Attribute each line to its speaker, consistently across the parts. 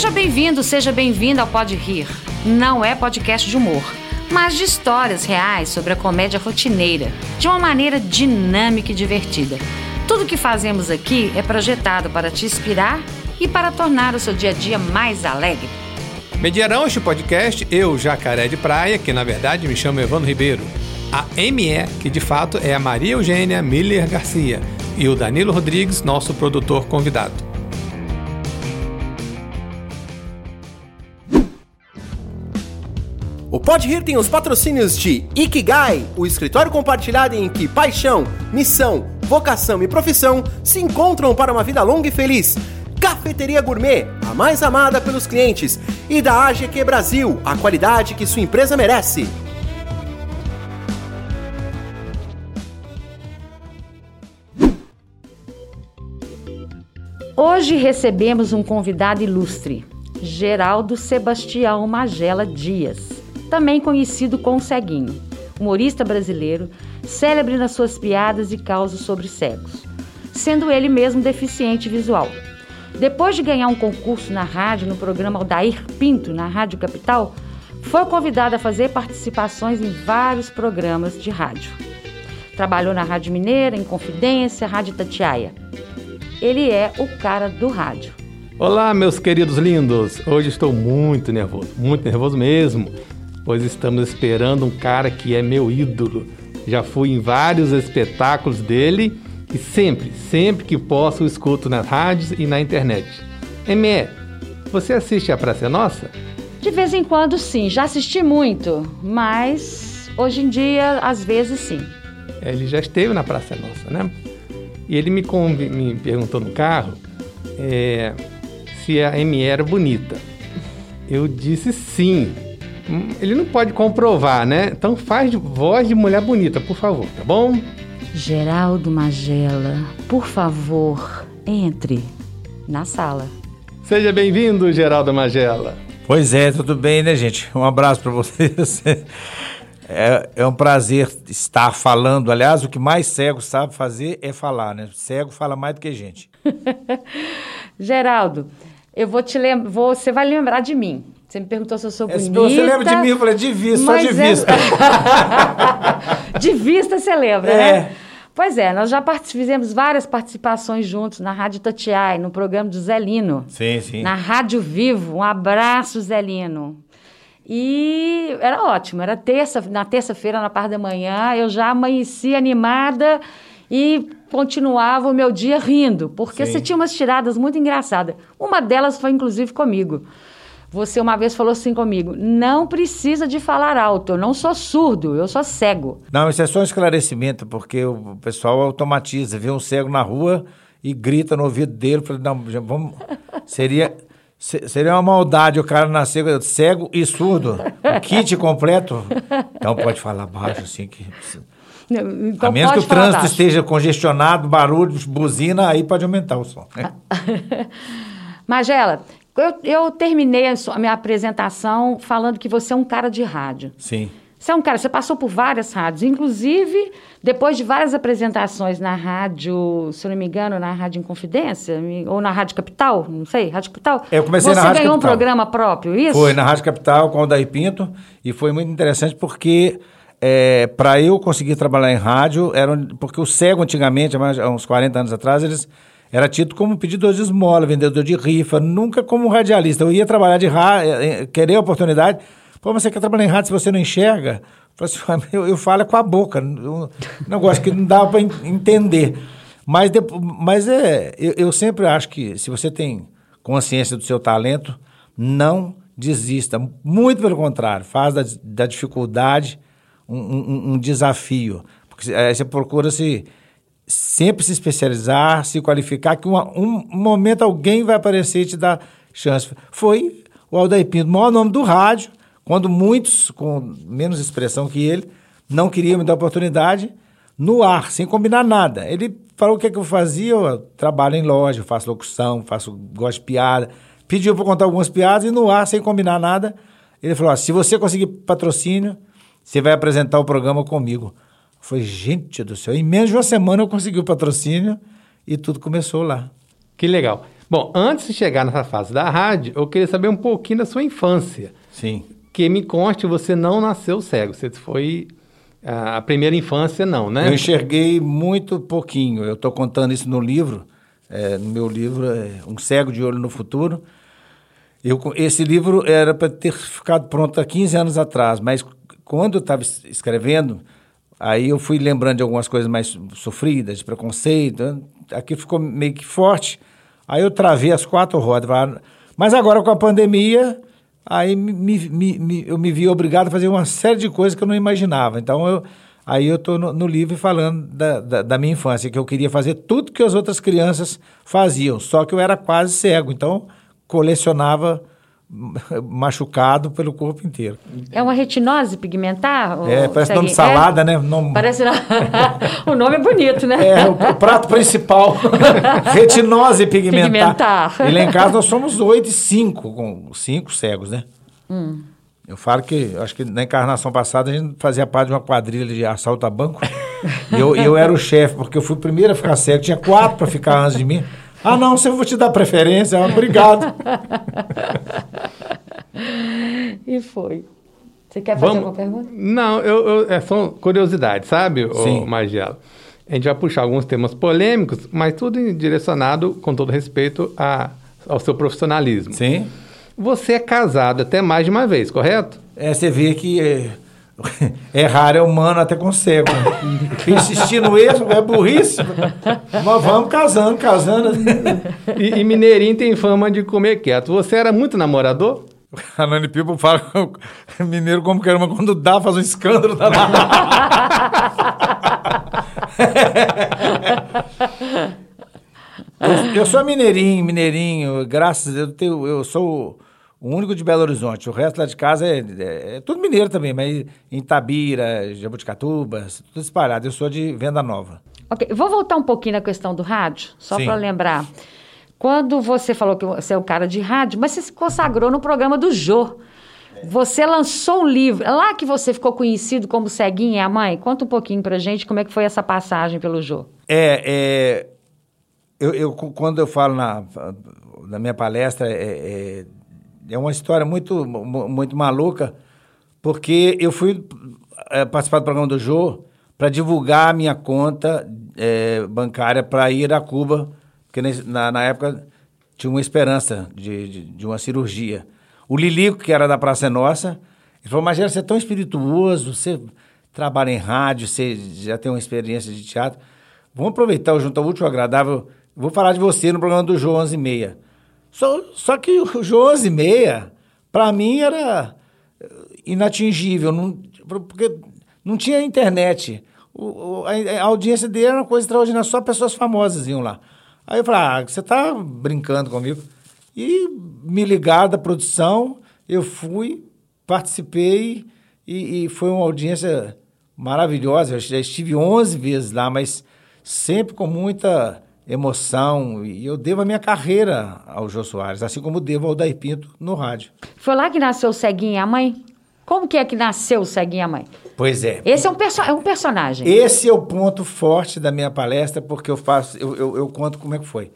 Speaker 1: Seja bem-vindo, seja bem-vinda ao Pode Rir. Não é podcast de humor, mas de histórias reais sobre a comédia rotineira, de uma maneira dinâmica e divertida. Tudo que fazemos aqui é projetado para te inspirar e para tornar o seu dia a dia mais alegre.
Speaker 2: Mediarão este podcast eu, Jacaré de Praia, que na verdade me chamo Evandro Ribeiro. A ME, que de fato é a Maria Eugênia Miller Garcia. E o Danilo Rodrigues, nosso produtor convidado.
Speaker 3: Pode Rir tem os patrocínios de Ikigai, o escritório compartilhado em que paixão, missão, vocação e profissão se encontram para uma vida longa e feliz. Cafeteria Gourmet, a mais amada pelos clientes, e da AGQ Brasil, a qualidade que sua empresa merece.
Speaker 1: Hoje recebemos um convidado ilustre, Geraldo Sebastião Magela Dias, também conhecido como Ceguinho, humorista brasileiro, célebre nas suas piadas e causos sobre cegos, sendo ele mesmo deficiente visual. Depois de ganhar um concurso na rádio no programa Aldair Pinto, na Rádio Capital, foi convidado a fazer participações em vários programas de rádio. Trabalhou na Rádio Mineira, em Confidência, Rádio Tatiaia. Ele é o cara do rádio.
Speaker 2: Olá, meus queridos lindos! Hoje estou muito nervoso, muito nervoso mesmo, pois estamos esperando um cara que é meu ídolo. Já fui em vários espetáculos dele e sempre, sempre que posso, escuto nas rádios e na internet. ME, você assiste a Praça é Nossa?
Speaker 1: De vez em quando, sim. Já assisti muito, mas hoje em dia, às vezes, sim.
Speaker 2: Ele já esteve na Praça é Nossa, né? E ele me, me perguntou no carro é, se a ME era bonita. Eu disse sim. Ele não pode comprovar, né? Então faz voz de mulher bonita, por favor, tá bom?
Speaker 1: Geraldo Magela, por favor, entre na sala.
Speaker 2: Seja bem-vindo, Geraldo Magela.
Speaker 4: Pois é, tudo bem, né, gente? Um abraço para vocês. É, é, um prazer estar falando. Aliás, o que mais cego sabe fazer é falar, né? Cego fala mais do que gente.
Speaker 1: Geraldo, eu vou te lembrar, você vai lembrar de mim. Você me perguntou se eu sou bonita.
Speaker 4: Você lembra de mim? Eu falei, de vista, só de é... vista.
Speaker 1: de vista você lembra, né? é. né? Pois é, nós já fizemos várias participações juntos na Rádio Tatiai, no programa do Zelino.
Speaker 4: Sim, sim.
Speaker 1: Na Rádio Vivo. Um abraço, Zelino. E era ótimo, era terça, na terça-feira, na parte da manhã, eu já amanheci animada e continuava o meu dia rindo, porque Sim. você tinha umas tiradas muito engraçadas. Uma delas foi, inclusive, comigo. Você uma vez falou assim comigo: não precisa de falar alto, eu não sou surdo, eu sou cego.
Speaker 4: Não, isso é só um esclarecimento, porque o pessoal automatiza, vê um cego na rua e grita no ouvido dele, fala, não, vamos. Seria. Seria uma maldade o cara nascer cego e surdo. O kit completo. Então pode falar baixo, assim que. Então a menos que o trânsito baixo. esteja congestionado, barulho, buzina, aí pode aumentar o som. Né?
Speaker 1: Magela, eu, eu terminei a, sua, a minha apresentação falando que você é um cara de rádio.
Speaker 4: Sim.
Speaker 1: Você é um cara, você passou por várias rádios, inclusive depois de várias apresentações na rádio, se eu não me engano, na Rádio Inconfidência, ou na Rádio Capital, não sei, Rádio Capital.
Speaker 4: Eu comecei na Rádio Capital.
Speaker 1: Você ganhou um programa próprio, isso?
Speaker 4: Foi na Rádio Capital com o Daí Pinto e foi muito interessante porque é, para eu conseguir trabalhar em rádio, era porque o cego antigamente, há uns 40 anos atrás, eles era tido como pedidor de esmola, vendedor de rifa, nunca como radialista. Eu ia trabalhar de rádio, eh, eh, querer a oportunidade. Pô, mas você quer trabalhar em rádio se você não enxerga? Eu, assim, eu, falo com a boca. Um negócio que não dá para entender. Mas, depois, mas é, eu, eu sempre acho que se você tem consciência do seu talento, não desista. Muito pelo contrário, faz da, da dificuldade um, um, um desafio. Porque aí você procura se sempre se especializar, se qualificar, que uma, um momento alguém vai aparecer e te dar chance. Foi o Aldair Pinto, o maior nome do rádio, quando muitos, com menos expressão que ele, não queriam me dar oportunidade, no ar, sem combinar nada. Ele falou o que, é que eu fazia, eu trabalho em loja, faço locução, faço, gosto de piada. Pediu para contar algumas piadas e no ar, sem combinar nada, ele falou, ah, se você conseguir patrocínio, você vai apresentar o programa comigo. Foi, gente do céu, em menos de uma semana eu consegui o patrocínio e tudo começou lá.
Speaker 2: Que legal. Bom, antes de chegar nessa fase da rádio, eu queria saber um pouquinho da sua infância.
Speaker 4: Sim.
Speaker 2: Que me conste, você não nasceu cego. Você foi. A primeira infância, não, né?
Speaker 4: Eu enxerguei muito pouquinho. Eu estou contando isso no livro. É, no meu livro, é Um Cego de Olho no Futuro. Eu, esse livro era para ter ficado pronto há 15 anos atrás, mas quando eu estava escrevendo, aí eu fui lembrando de algumas coisas mais sofridas, de preconceito. Né? Aqui ficou meio que forte. Aí eu travei as quatro rodas. Mas agora com a pandemia, aí me, me, me, eu me vi obrigado a fazer uma série de coisas que eu não imaginava. Então eu, aí eu estou no, no, livro falando da, da, da, minha infância, que eu queria fazer tudo que as outras crianças faziam, só que eu era quase cego. Então colecionava machucado pelo corpo inteiro.
Speaker 1: É uma retinose pigmentar?
Speaker 4: É, parece nome de salada, é? né? Nome...
Speaker 1: Parece... o nome é bonito, né?
Speaker 4: É, o, o prato principal. retinose pigmentar. pigmentar. E lá em casa nós somos oito e cinco, com cinco cegos, né? Hum. Eu falo que, acho que na encarnação passada a gente fazia parte de uma quadrilha de assalto a banco. e eu, eu era o chefe, porque eu fui o primeiro a ficar cego. Tinha quatro para ficar antes de mim. Ah, não, eu vou te dar preferência, obrigado.
Speaker 1: E foi. Você quer fazer Vamos... alguma pergunta?
Speaker 2: Não, eu, eu, é só curiosidade, sabe, Sim. A gente vai puxar alguns temas polêmicos, mas tudo direcionado, com todo respeito, a, ao seu profissionalismo.
Speaker 4: Sim.
Speaker 2: Você é casado até mais de uma vez, correto?
Speaker 4: É, você vê que é, Errar é humano até com cego. Insistir no erro é burrice. Mas vamos casando, casando.
Speaker 2: E, e, Mineirinho tem fama de comer quieto. Você era muito namorador?
Speaker 4: A Nani Pipo fala mineiro como que era, mas quando dá, faz um escândalo. eu, eu sou mineirinho, mineirinho. Graças a Deus, eu, tenho, eu sou o único de Belo Horizonte. O resto lá de casa é, é, é tudo mineiro também, mas em Tabira, Jabuticatuba, tudo espalhado. Eu sou de Venda Nova.
Speaker 1: Ok, vou voltar um pouquinho na questão do rádio, só para lembrar. Quando você falou que você é o cara de rádio, mas você se consagrou no programa do Jô. Você lançou um livro, é lá que você ficou conhecido como Ceguinha a Mãe? Conta um pouquinho pra gente como é que foi essa passagem pelo Jô.
Speaker 4: É, é eu, eu quando eu falo na, na minha palestra, é, é é uma história muito, muito maluca, porque eu fui é, participar do programa do Jô para divulgar a minha conta é, bancária para ir a Cuba, porque na, na época tinha uma esperança de, de, de, uma cirurgia. O Lilico, que era da Praça Nossa, ele falou, mas você é tão espirituoso, você trabalha em rádio, você já tem uma experiência de teatro, vamos aproveitar o Junto ao Último Agradável, vou falar de você no programa do Jô 11 e meia. Só, só que o jogo 11 e meia, para mim, era inatingível, não, porque não tinha internet. O, a, a, audiência dele era uma coisa extraordinária, só pessoas famosas iam lá. Aí eu falei, ah, você tá brincando comigo? E me ligaram da produção, eu fui, participei e, e foi uma audiência maravilhosa. Eu já estive 11 vezes lá, mas sempre com muita emoção. E eu devo a minha carreira ao Jô Soares, assim como devo ao Daí Pinto no rádio.
Speaker 1: Foi lá que nasceu o Ceguinha a Mãe? Como que é que nasceu o Ceguinha a Mãe?
Speaker 4: Pois é.
Speaker 1: Esse é um, perso é um personagem.
Speaker 4: Esse é o ponto forte da minha palestra, porque eu faço, eu, eu, eu conto como é que foi.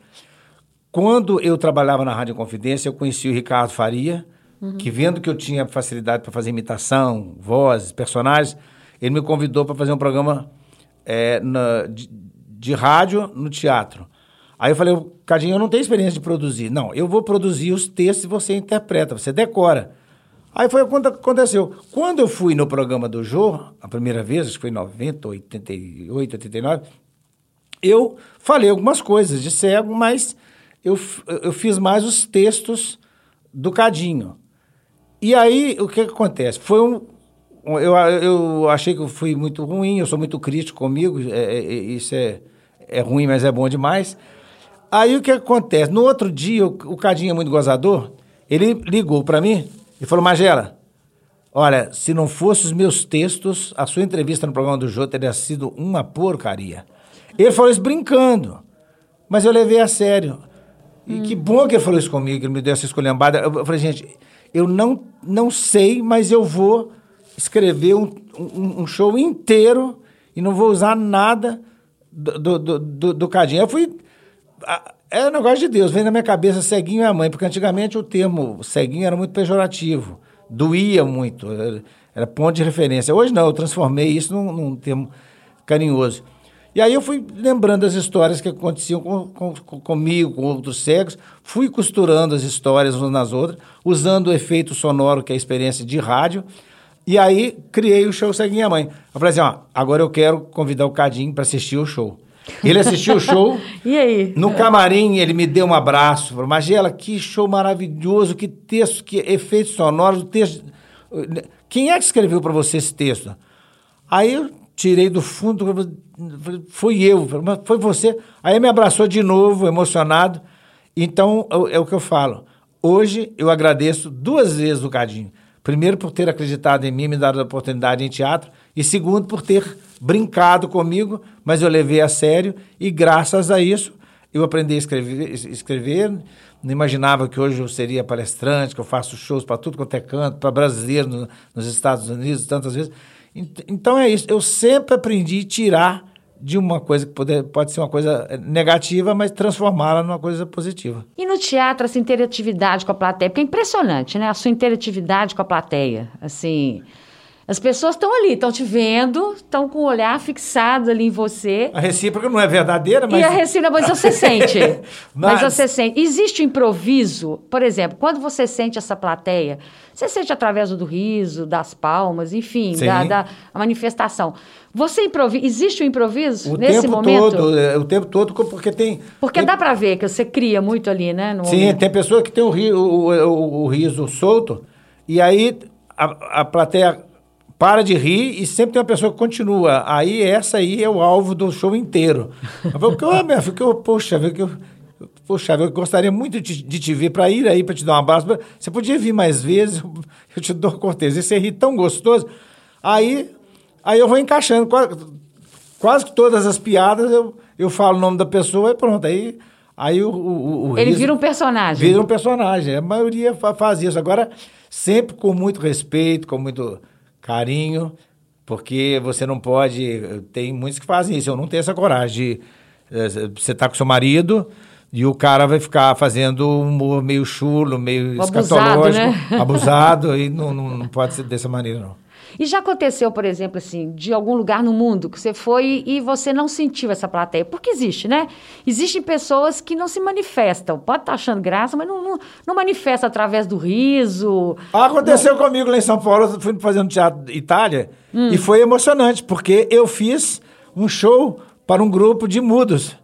Speaker 4: Quando eu trabalhava na Rádio Confidência, eu conheci o Ricardo Faria, uhum. que vendo que eu tinha facilidade para fazer imitação, vozes, personagens, ele me convidou para fazer um programa é, na, de, de rádio no teatro. Aí eu falei, Cadinho, eu não tenho experiência de produzir. Não, eu vou produzir os textos e você interpreta, você decora. Aí foi quando aconteceu. Quando eu fui no programa do Jô, a primeira vez, acho que foi em 90, 88, 89, eu falei algumas coisas de cego, mas eu, eu fiz mais os textos do Cadinho. E aí, o que, que acontece? Foi um, eu, eu achei que eu fui muito ruim, eu sou muito crítico comigo, é, é, isso é é ruim, mas é bom demais. Aí o que acontece? No outro dia, o, o Cadinho é muito gozador, ele ligou para mim e falou: Magela, olha, se não fossem os meus textos, a sua entrevista no programa do Jô teria sido uma porcaria. Ele falou isso brincando, mas eu levei a sério. E hum. que bom que ele falou isso comigo, que ele me deu essa escolhambada. Eu falei, gente, eu não, não sei, mas eu vou escrever um, um, um show inteiro e não vou usar nada do, do, do, do Cadinho. Eu fui. É um negócio de Deus, vem na minha cabeça ceguinho é a mãe, porque antigamente o termo ceguinho era muito pejorativo, doía muito, era, ponto de referência. Hoje não, eu transformei isso num, num termo carinhoso. E aí eu fui lembrando as histórias que aconteciam com, com, comigo, com outros cegos, fui costurando as histórias umas nas outras, usando o efeito sonoro, que é a experiência de rádio, e aí criei o show Ceguinha Mãe. Eu falei assim, ó, agora eu quero convidar o Cadinho para assistir o show. Ele assistiu o show.
Speaker 1: e aí?
Speaker 4: No camarim, ele me deu um abraço. Falou, Magela, que show maravilhoso, que texto, que efeitos sonoros, texto... Quem é que escreveu para você esse texto? Aí eu tirei do fundo, fui eu, mas foi você. Aí me abraçou de novo, emocionado. Então, é o que eu falo. Hoje eu agradeço duas vezes o Cadinho. Primeiro, por ter acreditado em mim, me dado a oportunidade em teatro. E segundo, por ter brincado comigo, mas eu levei a sério. E graças a isso, eu aprendi a escrever. escrever. Não imaginava que hoje eu seria palestrante, que eu faço shows para tudo quanto é canto, para brasileiros no, nos Estados Unidos, tantas vezes. Então é isso. Eu sempre aprendi a tirar de uma coisa que pode, pode ser uma coisa negativa, mas transformá-la numa coisa positiva.
Speaker 1: E no teatro, essa interatividade com a plateia, porque é impressionante, né? A sua interatividade com a plateia, assim... As pessoas estão ali, estão te vendo, estão com o olhar fixado ali em você.
Speaker 4: A recíproca não é verdadeira, mas.
Speaker 1: E a recíproca, mas você sente. mas... mas você sente. Existe o improviso, por exemplo, quando você sente essa plateia, você sente através do riso, das palmas, enfim, da, da manifestação. Você improvisa. Existe o improviso
Speaker 4: o
Speaker 1: nesse
Speaker 4: tempo
Speaker 1: momento?
Speaker 4: Todo, é, o tempo todo, porque tem.
Speaker 1: Porque
Speaker 4: tem...
Speaker 1: dá para ver que você cria muito ali, né?
Speaker 4: Sim, momento. tem pessoa que tem o, ri, o, o, o riso solto, e aí a, a plateia para de rir e sempre tem uma pessoa que continua. Aí essa aí é o alvo do show inteiro. Eu falo, oh, minha filha, eu, poxa, que eu, poxa, eu gostaria muito de, de te ver para ir aí para te dar um abraço. Você podia vir mais vezes, eu te dou cortesia. Você ri tão gostoso. Aí, aí eu vou encaixando quase, quase que todas as piadas eu, eu falo o nome da pessoa e pronto. Aí, aí o, o,
Speaker 1: o Ele riso, vira um personagem.
Speaker 4: Vira um personagem. A maioria faz isso. Agora, sempre com muito respeito, com muito carinho, porque você não pode. Tem muitos que fazem isso. Eu não tenho essa coragem de. Eh, você está com seu marido e o cara vai ficar fazendo um humor meio chulo, meio abusado, escatológico, né? abusado, e não, não, não pode ser dessa maneira, não.
Speaker 1: E já aconteceu, por exemplo, assim, de algum lugar no mundo que você foi e você não sentiu essa plateia? Porque existe, né? Existem pessoas que não se manifestam. Pode estar tá achando graça, mas não, não, não manifesta através do riso.
Speaker 4: Aconteceu não... comigo lá em São Paulo, eu fui fazendo teatro Itália, hum. e foi emocionante, porque eu fiz um show para um grupo de mudos.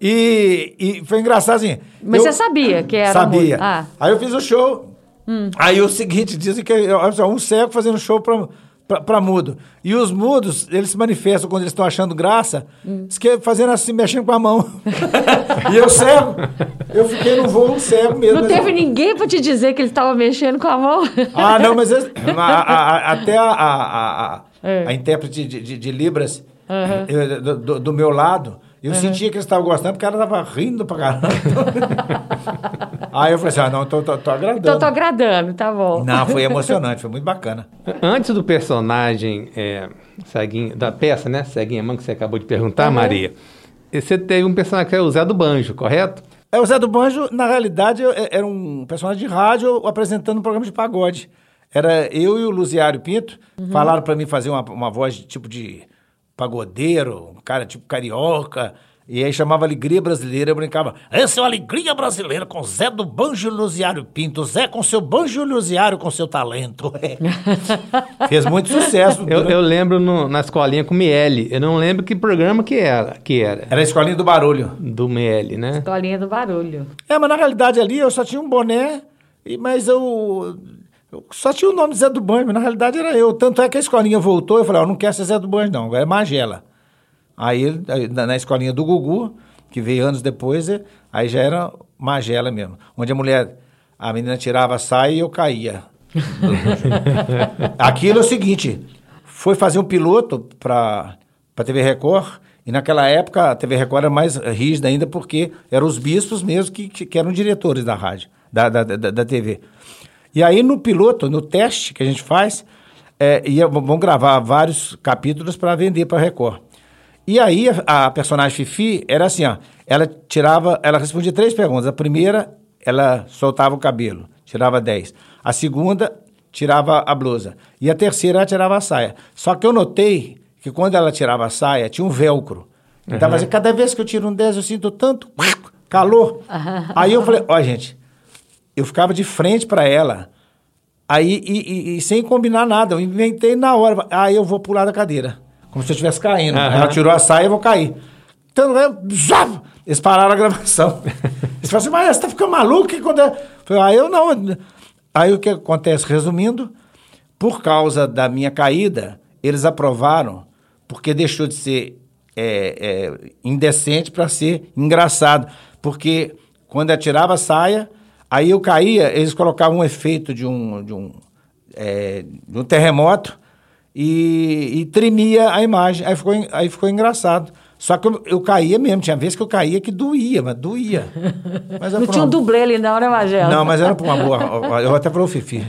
Speaker 4: E, e foi engraçado assim.
Speaker 1: Mas eu, você sabia que era.
Speaker 4: Sabia. Ah. Aí eu fiz o show, Hum. Aí o seguinte, dizem que olha um cego fazendo show pra, pra, pra, mudo. E os mudos, eles se manifestam quando eles estão achando graça, hum. que é fazendo assim, mexendo com a mão. e eu cego, eu fiquei no voo cego mesmo.
Speaker 1: Não teve ninguém pra te dizer que ele estava mexendo com a mão?
Speaker 4: ah, não, mas a, a, até a, a, a, é. a intérprete de, de, de Libras, uhum. eu, do, do meu lado, eu uhum. sentia que eles estavam gostando porque ela estava rindo pra caramba. Aí eu falei assim: ah, não, tô, tô, tô agradando.
Speaker 1: Então tô agradando, tá bom.
Speaker 4: Não, foi emocionante, foi muito bacana.
Speaker 2: Antes do personagem é, ceguinho, da peça, né? Ceguinha Mãe, que você acabou de perguntar, uhum. Maria. Você teve um personagem que é o Zé do Banjo, correto?
Speaker 4: É, o Zé do Banjo, na realidade, era um personagem de rádio apresentando um programa de pagode. Era eu e o Luziário Pinto, uhum. falaram para mim fazer uma, uma voz de, tipo de pagodeiro, um cara tipo carioca. E aí chamava Alegria Brasileira, eu brincava. Essa é a Alegria Brasileira com Zé do Banjo Luziário Pinto. Zé com seu Banjo Luziário com seu talento. Fez muito sucesso.
Speaker 2: eu, eu, lembro no, na escolinha com Miele. Eu não lembro que programa que era. Que era.
Speaker 4: era a Escolinha do Barulho.
Speaker 2: Do Miele, né?
Speaker 1: Escolinha do Barulho.
Speaker 4: É, mas na realidade ali eu só tinha um boné, mas eu só tinha o nome Zé do Banho, mas na realidade era eu. Tanto é que a escolinha voltou, eu falei, eu não quero ser Zé do Banho, não, agora é Magela. Aí, na escolinha do Gugu, que veio anos depois, aí já era Magela mesmo. Onde a mulher, a menina tirava a saia e eu caía. Aquilo é o seguinte, foi fazer um piloto para a TV Record, e naquela época a TV Record era mais rígida ainda, porque eram os bispos mesmo que, que eram diretores da rádio, da, da, da, da TV. E aí no piloto, no teste que a gente faz, é, ia, vão gravar vários capítulos para vender para Record. E aí a, a personagem Fifi era assim, ó. Ela tirava, ela respondia três perguntas. A primeira, ela soltava o cabelo, tirava 10. A segunda, tirava a blusa. E a terceira, ela tirava a saia. Só que eu notei que quando ela tirava a saia, tinha um velcro. Então, mas cada vez que eu tiro um 10, eu sinto tanto calor. Aí eu falei, ó, gente, eu ficava de frente para ela, aí e, e- e sem combinar nada, eu inventei na hora. Aí eu vou pular da cadeira, como se eu estivesse caindo. Aí Ela tirou a saia, eu vou cair. Então, eu, zap, eles pararam a gravação. Eles falaram assim, mas você tá ficando maluco? Que quando? Eu falei, ah, eu não. Aí o que acontece? Resumindo, por causa da minha caída, eles aprovaram, porque deixou de ser é, é, indecente para ser engraçado. Porque quando eu tirava a saia, aí eu caía, eles colocavam um efeito de um, de um, é, de um terremoto e, e tremia a imagem. Aí ficou, aí ficou engraçado. Só que eu, eu caía mesmo, tinha vezes que eu caía que doía, mas doía. Mas é
Speaker 1: Não tinha um
Speaker 4: uma-
Speaker 1: dublê ali não, né, Magela?
Speaker 4: Não, mas era por uma boa. Eu até falei, Fifi,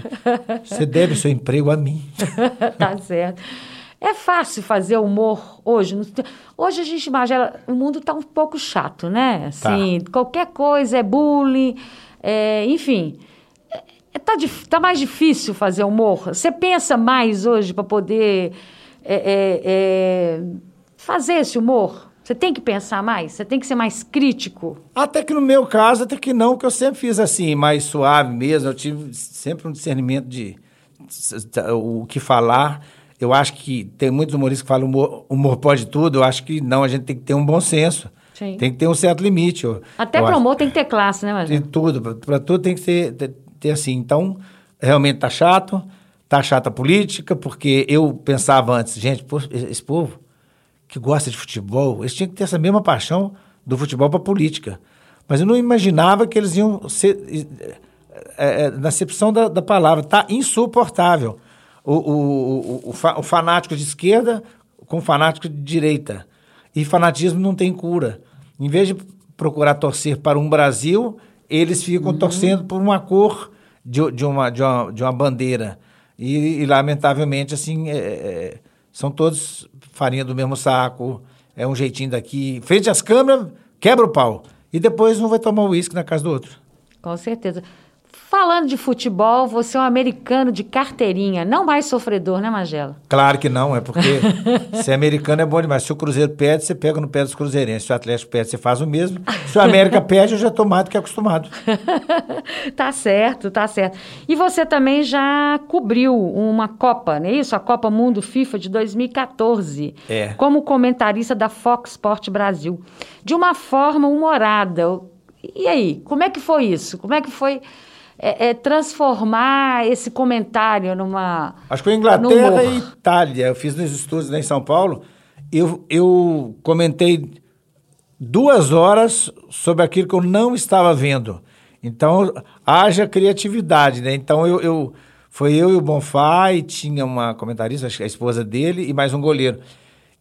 Speaker 4: você deve seu emprego a mim.
Speaker 1: tá certo. É fácil fazer humor hoje. Hoje a gente imagina, o mundo tá um pouco chato, né? Assim, qualquer coisa é bullying, é, enfim. É, é- tá, tá mais difícil fazer humor. Você pensa mais hoje para poder é, é, é, fazer esse humor? Você tem que pensar mais? Você tem que ser mais crítico?
Speaker 4: Até que no meu caso, até que não, que eu sempre fiz assim, mais suave mesmo. Eu tive sempre um discernimento de o que falar. Eu acho que tem muitos humoristas que falam humor, humor pode tudo. Eu acho que não, a gente tem que ter um bom senso.
Speaker 1: Sim.
Speaker 4: Tem que ter um certo limite. Eu,
Speaker 1: Até para
Speaker 4: acho.
Speaker 1: humor tem que ter classe, né,
Speaker 4: De
Speaker 1: Magela?
Speaker 4: tudo, para tudo tem que ter, ter, ter assim. Então, realmente tá chato, tá chata a política, porque eu pensava antes, gente, pô, esse povo que gosta de futebol, eles tinham que ter essa mesma paixão do futebol para política. Mas eu não imaginava que eles iam ser, é, é, na acepção da, da palavra, tá insuportável. O, o, o, o, fa- o fanático de esquerda com o fanático de direita. E fanatismo não tem cura. Em vez de procurar torcer para um Brasil, eles ficam torcendo por uma cor de, de, uma, de, uma, de uma bandeira. E, e, lamentavelmente, assim, é, é, são todos farinha do mesmo saco, é um jeitinho daqui. Frente às câmeras, quebra o pau. E depois um vai tomar uísque na casa do outro.
Speaker 1: Com certeza. Falando de futebol, você é um americano de carteirinha, não mais sofredor, né, Magela?
Speaker 4: Claro que não, é porque ser americano é bom demais. Se o Cruzeiro pede, você pega no pé dos cruzeirenses. Se o Atlético pede, você faz o mesmo. Se o América pede, eu já tô mais do que acostumado.
Speaker 1: tá certo, tá certo. E você também já cobriu uma Copa, não é isso? A Copa Mundo FIFA de 2014.
Speaker 4: É.
Speaker 1: Como comentarista da Fox Sport Brasil. De uma forma humorada. E aí, como é que foi isso? Como é que foi é, é, transformar esse comentário numa.
Speaker 4: Acho que foi Inglaterra e Itália. Eu fiz nos estúdios lá em São Paulo. Eu, eu comentei duas horas sobre aquilo que eu não estava vendo. Então, haja criatividade, né? Então, eu, eu foi eu e o Bonfá, e tinha uma comentarista, acho que a esposa dele, e mais um goleiro.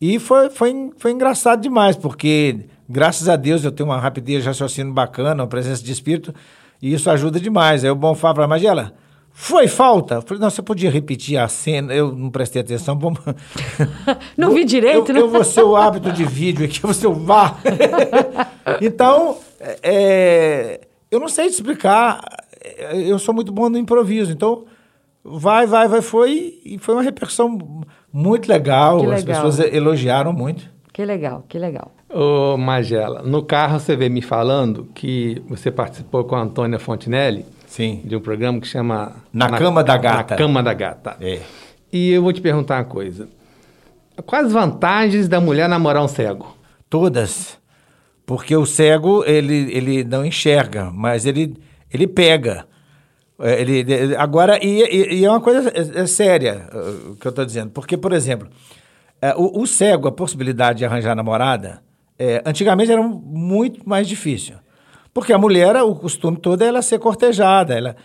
Speaker 4: E foi, foi, foi engraçado demais, porque, graças a Deus, eu tenho uma rapidez de raciocínio bacana, uma presença de espírito, e isso ajuda demais. Aí o Bonfá falou, Magela, foi falta? Eu falei, não, você podia repetir a cena, eu não prestei atenção. Vamos...
Speaker 1: Não vi direito,
Speaker 4: eu,
Speaker 1: né?
Speaker 4: Eu vou ser o hábito de vídeo aqui, eu vou ser o VAR. então, é, eu não sei te explicar, é, eu sou muito bom no improviso, então vai, vai, vai, foi, e foi uma repercussão muito legal,
Speaker 1: Que
Speaker 4: as
Speaker 1: legal.
Speaker 4: pessoas elogiaram muito.
Speaker 1: Que legal, que legal.
Speaker 2: Ô, Magela, no carro você vê me falando que você participou com a Antônia Fontinelli
Speaker 4: Sim.
Speaker 2: de um programa que chama
Speaker 4: Na Cama da Gata.
Speaker 2: Na Cama da Gata.
Speaker 4: É.
Speaker 2: E eu vou te perguntar uma coisa. Quais as vantagens da mulher namorar um cego?
Speaker 4: Todas. Porque o cego, ele, ele não enxerga, mas ele, ele pega. É, Ele, ele- agora, e, e- é uma coisa é, é séria o que eu estou dizendo. Porque, por exemplo, o, o cego, a possibilidade de arranjar namorada, é, antigamente era muito mais difícil. Porque a mulher, o costume todo é ela ser cortejada. Ela,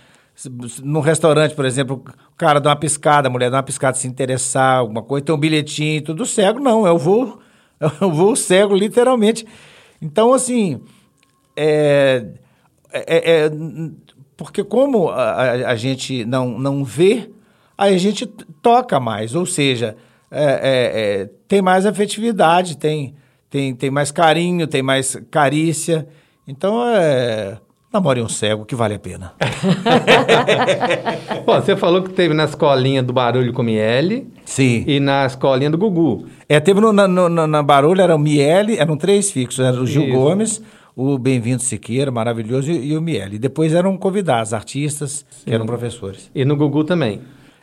Speaker 4: num restaurante, por exemplo, o cara dá uma piscada, a mulher dá uma piscada, se interessar, alguma coisa, tem um bilhetinho, tudo cego, não, é voo, é o voo cego, literalmente. Então, assim, é, é- é- n- porque como a, a- gente não, não vê, aí a gente toca mais, ou seja, é, é, é, tem mais afetividade, tem, tem, tem mais carinho, tem mais carícia. Então, é, namore um cego que vale a pena.
Speaker 2: Bom, você falou que teve na escolinha do Barulho com Miele
Speaker 4: Sim.
Speaker 2: e na escolinha do Gugu.
Speaker 4: É, teve no, na, no, na, Barulho, era o Miele, eram três fixos, era o Gil
Speaker 2: Isso.
Speaker 4: Gomes, o Bem-vindo Siqueira, maravilhoso, e, e o Miele. E depois eram convidados, artistas, que eram professores.
Speaker 2: E no Gugu também.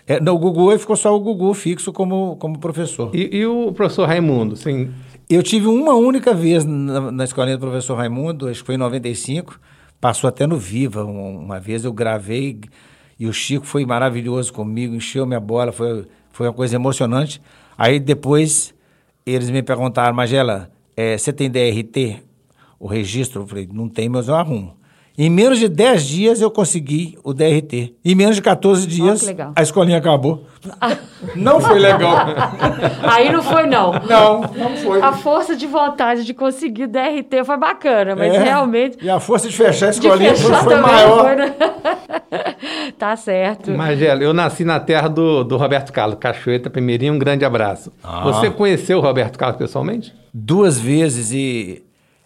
Speaker 4: É, no Gugu ficou só o Gugu fixo como, como professor.
Speaker 2: E, e o professor Raimundo? Sim.
Speaker 4: Eu tive uma única vez na, na escolinha do professor Raimundo, acho que foi em 95, passou até no Viva. um- Uma vez eu gravei e o Chico foi maravilhoso comigo, encheu minha bola, foi, foi uma coisa emocionante. Aí depois eles me perguntaram, Magela, eh, você tem DRT? O registro? Eu falei, não tem, mas eu arrumo. Em menos de 10 dias eu consegui o DRT. Em menos de 14 dias
Speaker 1: legal.
Speaker 4: a escolinha acabou. não foi legal.
Speaker 1: Aí não foi, não.
Speaker 4: não, não foi.
Speaker 1: A força de vontade de conseguir o DRT foi bacana, mas
Speaker 4: É,
Speaker 1: realmente.
Speaker 4: E a força de fechar a escolinha foi,
Speaker 1: fechar
Speaker 4: foi
Speaker 1: também
Speaker 4: maior.
Speaker 1: foi, né? tá certo.
Speaker 2: Magela, eu nasci na terra do, do Roberto Carlos, Cachoeira, Primeirinho, um grande abraço.
Speaker 4: Ah.
Speaker 2: Você conheceu o Roberto Carlos pessoalmente?
Speaker 4: Duas vezes e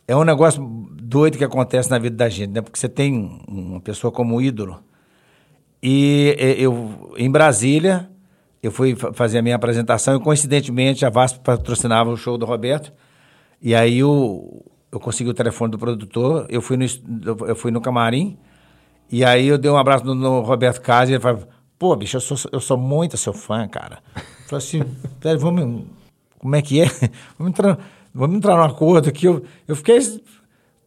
Speaker 4: é um negócio doido que acontece na vida da gente, né? Porque você tem uma pessoa como ídolo. E eu, em Brasília, eu fui fa- fazer a minha apresentação e, coincidentemente, a VASP patrocinava o show do Roberto. E aí eu, eu consegui o telefone do produtor, eu fui no, eu fui no camarim, e aí eu dei um abraço no, no Roberto Carlos e ele falou, pô, bicho, eu sou, eu sou muito seu fã, cara. Eu falei assim, peraí, vamos, como é que é? Vamos entrar, vamos entrar num acordo aqui. Eu, eu fiquei,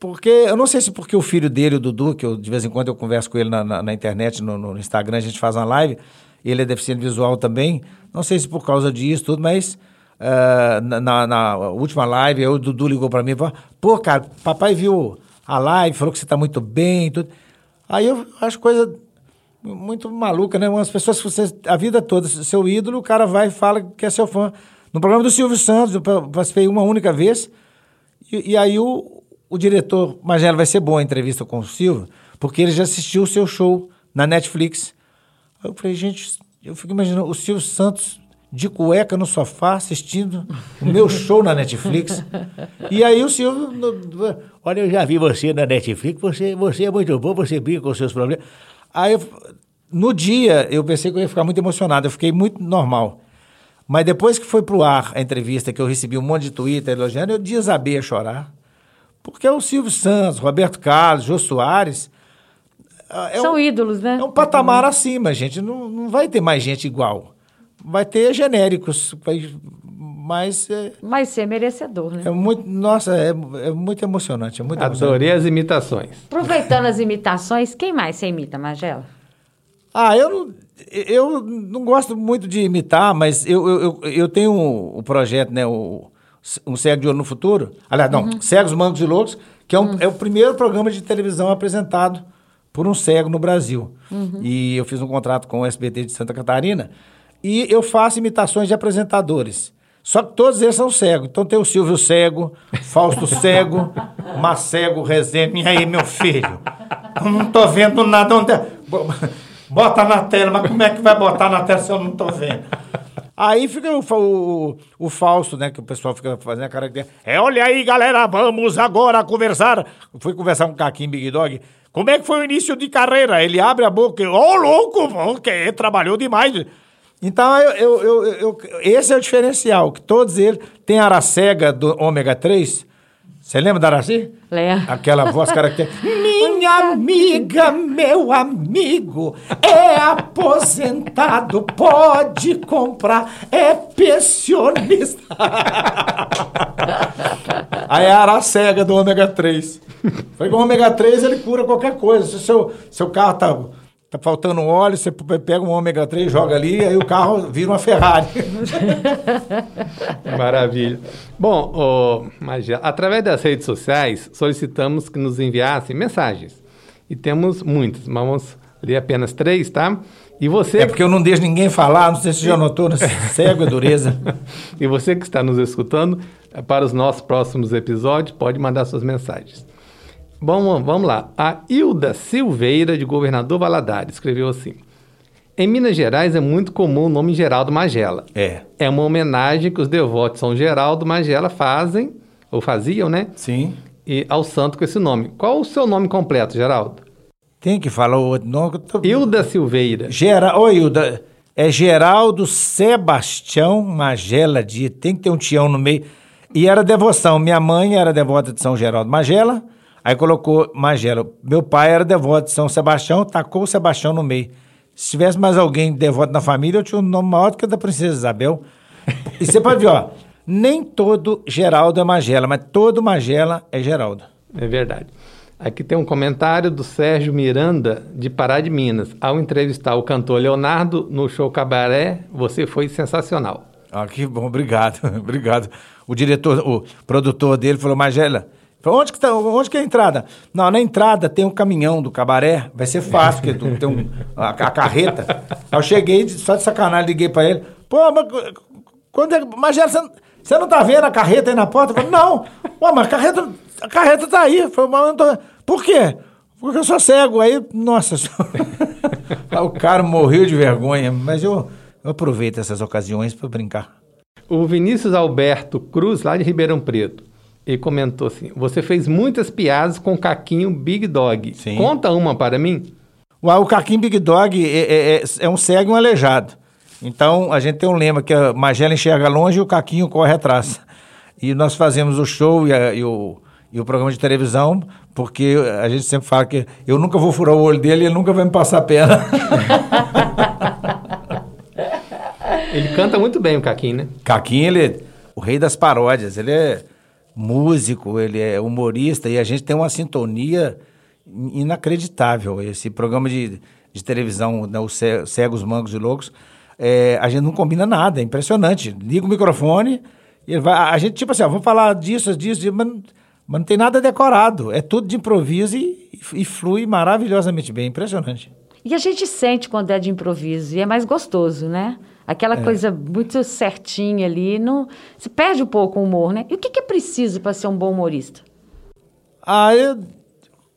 Speaker 4: porque, eu não sei se porque o filho dele, o Dudu, que eu, de vez em quando eu converso com ele na, na, na internet, no, no Instagram, a gente faz uma live, ele é deficiente visual também, não sei se por causa disso, tudo, mas... ah, na, na- última live, o Dudu ligou pra mim e falou: Pô, cara, papai viu a live, falou que você tá muito bem. Tudo. Aí eu acho coisa muito maluca, né? Umas pessoas que você, a vida toda, seu ídolo, o cara vai e fala que é seu fã. No programa do Silvio Santos, eu pa- participei uma única vez, e, e aí o, o diretor, Magela, vai ser boa a entrevista com o Silvio, porque ele já assistiu o seu show na Netflix. Aí eu falei, gente, eu fico imaginando o Silvio Santos de cueca no sofá assistindo o meu show na Netflix. E aí o Silvio, no- olha, eu já vi você na Netflix, você, você é muito bom, você brinca com os seus problemas. Aí, eu- no dia, eu pensei que eu ia ficar muito emocionado, eu fiquei muito normal. Mas depois que foi pro ar a entrevista, que eu recebi um monte de Twitter elogiando, eu desabei a chorar. Porque é o Silvio Santos, Roberto Carlos, Jô Soares. ah, é
Speaker 1: São
Speaker 4: um-
Speaker 1: ídolos, né?
Speaker 4: é um patamar acima, gente. Não, não vai ter mais gente igual. Vai ter genéricos, vai- mas é,
Speaker 1: Mas ser merecedor, né?
Speaker 4: é muito. Nossa, é, é muito emocionante. É muito emocionante.
Speaker 2: Adorei as imitações.
Speaker 1: Aproveitando as imitações, quem mais você imita, Magela?
Speaker 4: Ah, eu não, eu não gosto muito de imitar, mas eu, eu, eu, eu tenho um, um projeto, né? O, um Cego de Olho no Futuro. Aliás, não, Cegos, Mancos e Loucos, que é, um, é o primeiro programa de televisão apresentado por um cego no Brasil. E eu fiz um contrato com o SBT de Santa Catarina e eu faço imitações de apresentadores. Só que todos eles são cegos. Então tem o Silvio Cego, Fausto Cego, Macego Rezende. E aí, meu filho? Eu não tô vendo nada. Onde é? Bo- Bota na tela, mas como é que vai botar na tela se eu não tô vendo? Aí fica o, o, o Fausto, né? Que o pessoal fica fazendo a cara que é. Olha aí, galera, vamos agora conversar. Fui conversar com o Caquinho Big Dog. Como é que foi o início de carreira? Ele abre a boca e, ô louco, pô, que trabalhou demais. Então, eu, eu, eu- eu- esse é o diferencial, que todos eles têm a aracega do ômega 3. Você lembra da Araci?
Speaker 1: Lembro.
Speaker 4: Aquela voz característica. Minha amiga, meu amigo, é aposentado, pode comprar, é pensionista. Aí a aracega do ômega 3. Foi com o ômega 3 ele cura qualquer coisa. Se o seu, seu carro tá, tá faltando óleo, você pe- pega um ômega 3, joga ali, aí o carro vira uma Ferrari.
Speaker 2: Maravilha. Bom, ô, Magia, através das redes sociais, solicitamos que nos enviassem mensagens. E temos muitas, mas vamos ler apenas três, tá? E você,
Speaker 4: É porque eu não deixo ninguém falar, não sei se já notou, né? cego é dureza.
Speaker 2: e você que está nos escutando, para os nossos próximos episódios, pode mandar suas mensagens. Bom, vamos lá. A Hilda Silveira, de Governador Valadares, escreveu assim. Em Minas Gerais é muito comum o nome Geraldo Magela.
Speaker 4: É.
Speaker 2: É uma homenagem que os devotos de São Geraldo Magela fazem, ou faziam, né?
Speaker 4: Sim.
Speaker 2: E ao santo com esse nome. Qual o seu nome completo, Geraldo?
Speaker 4: Tem que falar o outro nome. tô-
Speaker 2: Hilda Silveira.
Speaker 4: Gera... Oi, Hilda. É Geraldo Sebastião Magela Dia. Tem que ter um tião no meio. E era devoção. Minha mãe era devota de São Geraldo Magela. Aí colocou Magela. Meu pai era devoto de São Sebastião, tacou o Sebastião no meio. Se tivesse mais alguém devoto na família, eu tinha um nome maior do que o da Princesa Isabel. E você pode ver, ó. Nem todo Geraldo é Magela, mas todo Magela é Geraldo.
Speaker 2: É verdade. Aqui tem um comentário do Sérgio Miranda, de Pará de Minas. Ao entrevistar o cantor Leonardo no show Cabaré, você foi sensacional.
Speaker 4: Ah, que bom, obrigado, obrigado. O diretor, o produtor dele falou, Magela, onde que, tá, onde que é a entrada? Não, na entrada tem um caminhão do cabaré, vai ser fácil, porque tu- tem um, a, a carreta. Aí eu cheguei, só de sacanagem, liguei pra ele, pô, mas quando é, você, não- você não tá vendo a carreta aí na porta? Eu falei, não, Ué, mas a carreta, a carreta tá aí. Falei, mas eu tô... Por quê? Porque eu sou cego. Aí, nossa, o cara morreu de vergonha, mas eu, eu aproveito essas ocasiões pra brincar.
Speaker 2: O Vinícius Alberto Cruz, lá de Ribeirão Preto, ele comentou assim: Você fez muitas piadas com o Caquinho Big Dog.
Speaker 4: Sim.
Speaker 2: Conta uma para mim.
Speaker 4: Uau, O Caquim Big Dog é, é- é- é um cego e um aleijado. Então, a gente tem um lema que a Magela enxerga longe e o Caquinho corre atrás. E nós fazemos o show e, a- e o, e o programa de televisão, porque a gente sempre fala que eu nunca vou furar o olho dele e ele nunca vai me passar a perna.
Speaker 2: Ele canta muito bem, o Caquinho, né?
Speaker 4: Caquinho, ele é o rei das paródias. Ele é músico, ele é humorista e a gente tem uma sintonia in- inacreditável. Esse programa de, de televisão, né, os Ce- Cegos, Mangos e Loucos, é, a gente não combina nada, é impressionante. Liga o microfone e vai, a gente, tipo assim, ó, vamos falar disso, disso, disso mas, mas não tem nada decorado. É tudo de improviso e, e flui maravilhosamente bem. Impressionante.
Speaker 1: E a gente sente quando é de improviso, e é mais gostoso, né? Aquela coisa muito certinha ali, não, se perde um pouco o humor, né? E o que, que é preciso para ser um bom humorista?
Speaker 4: Ah, eu,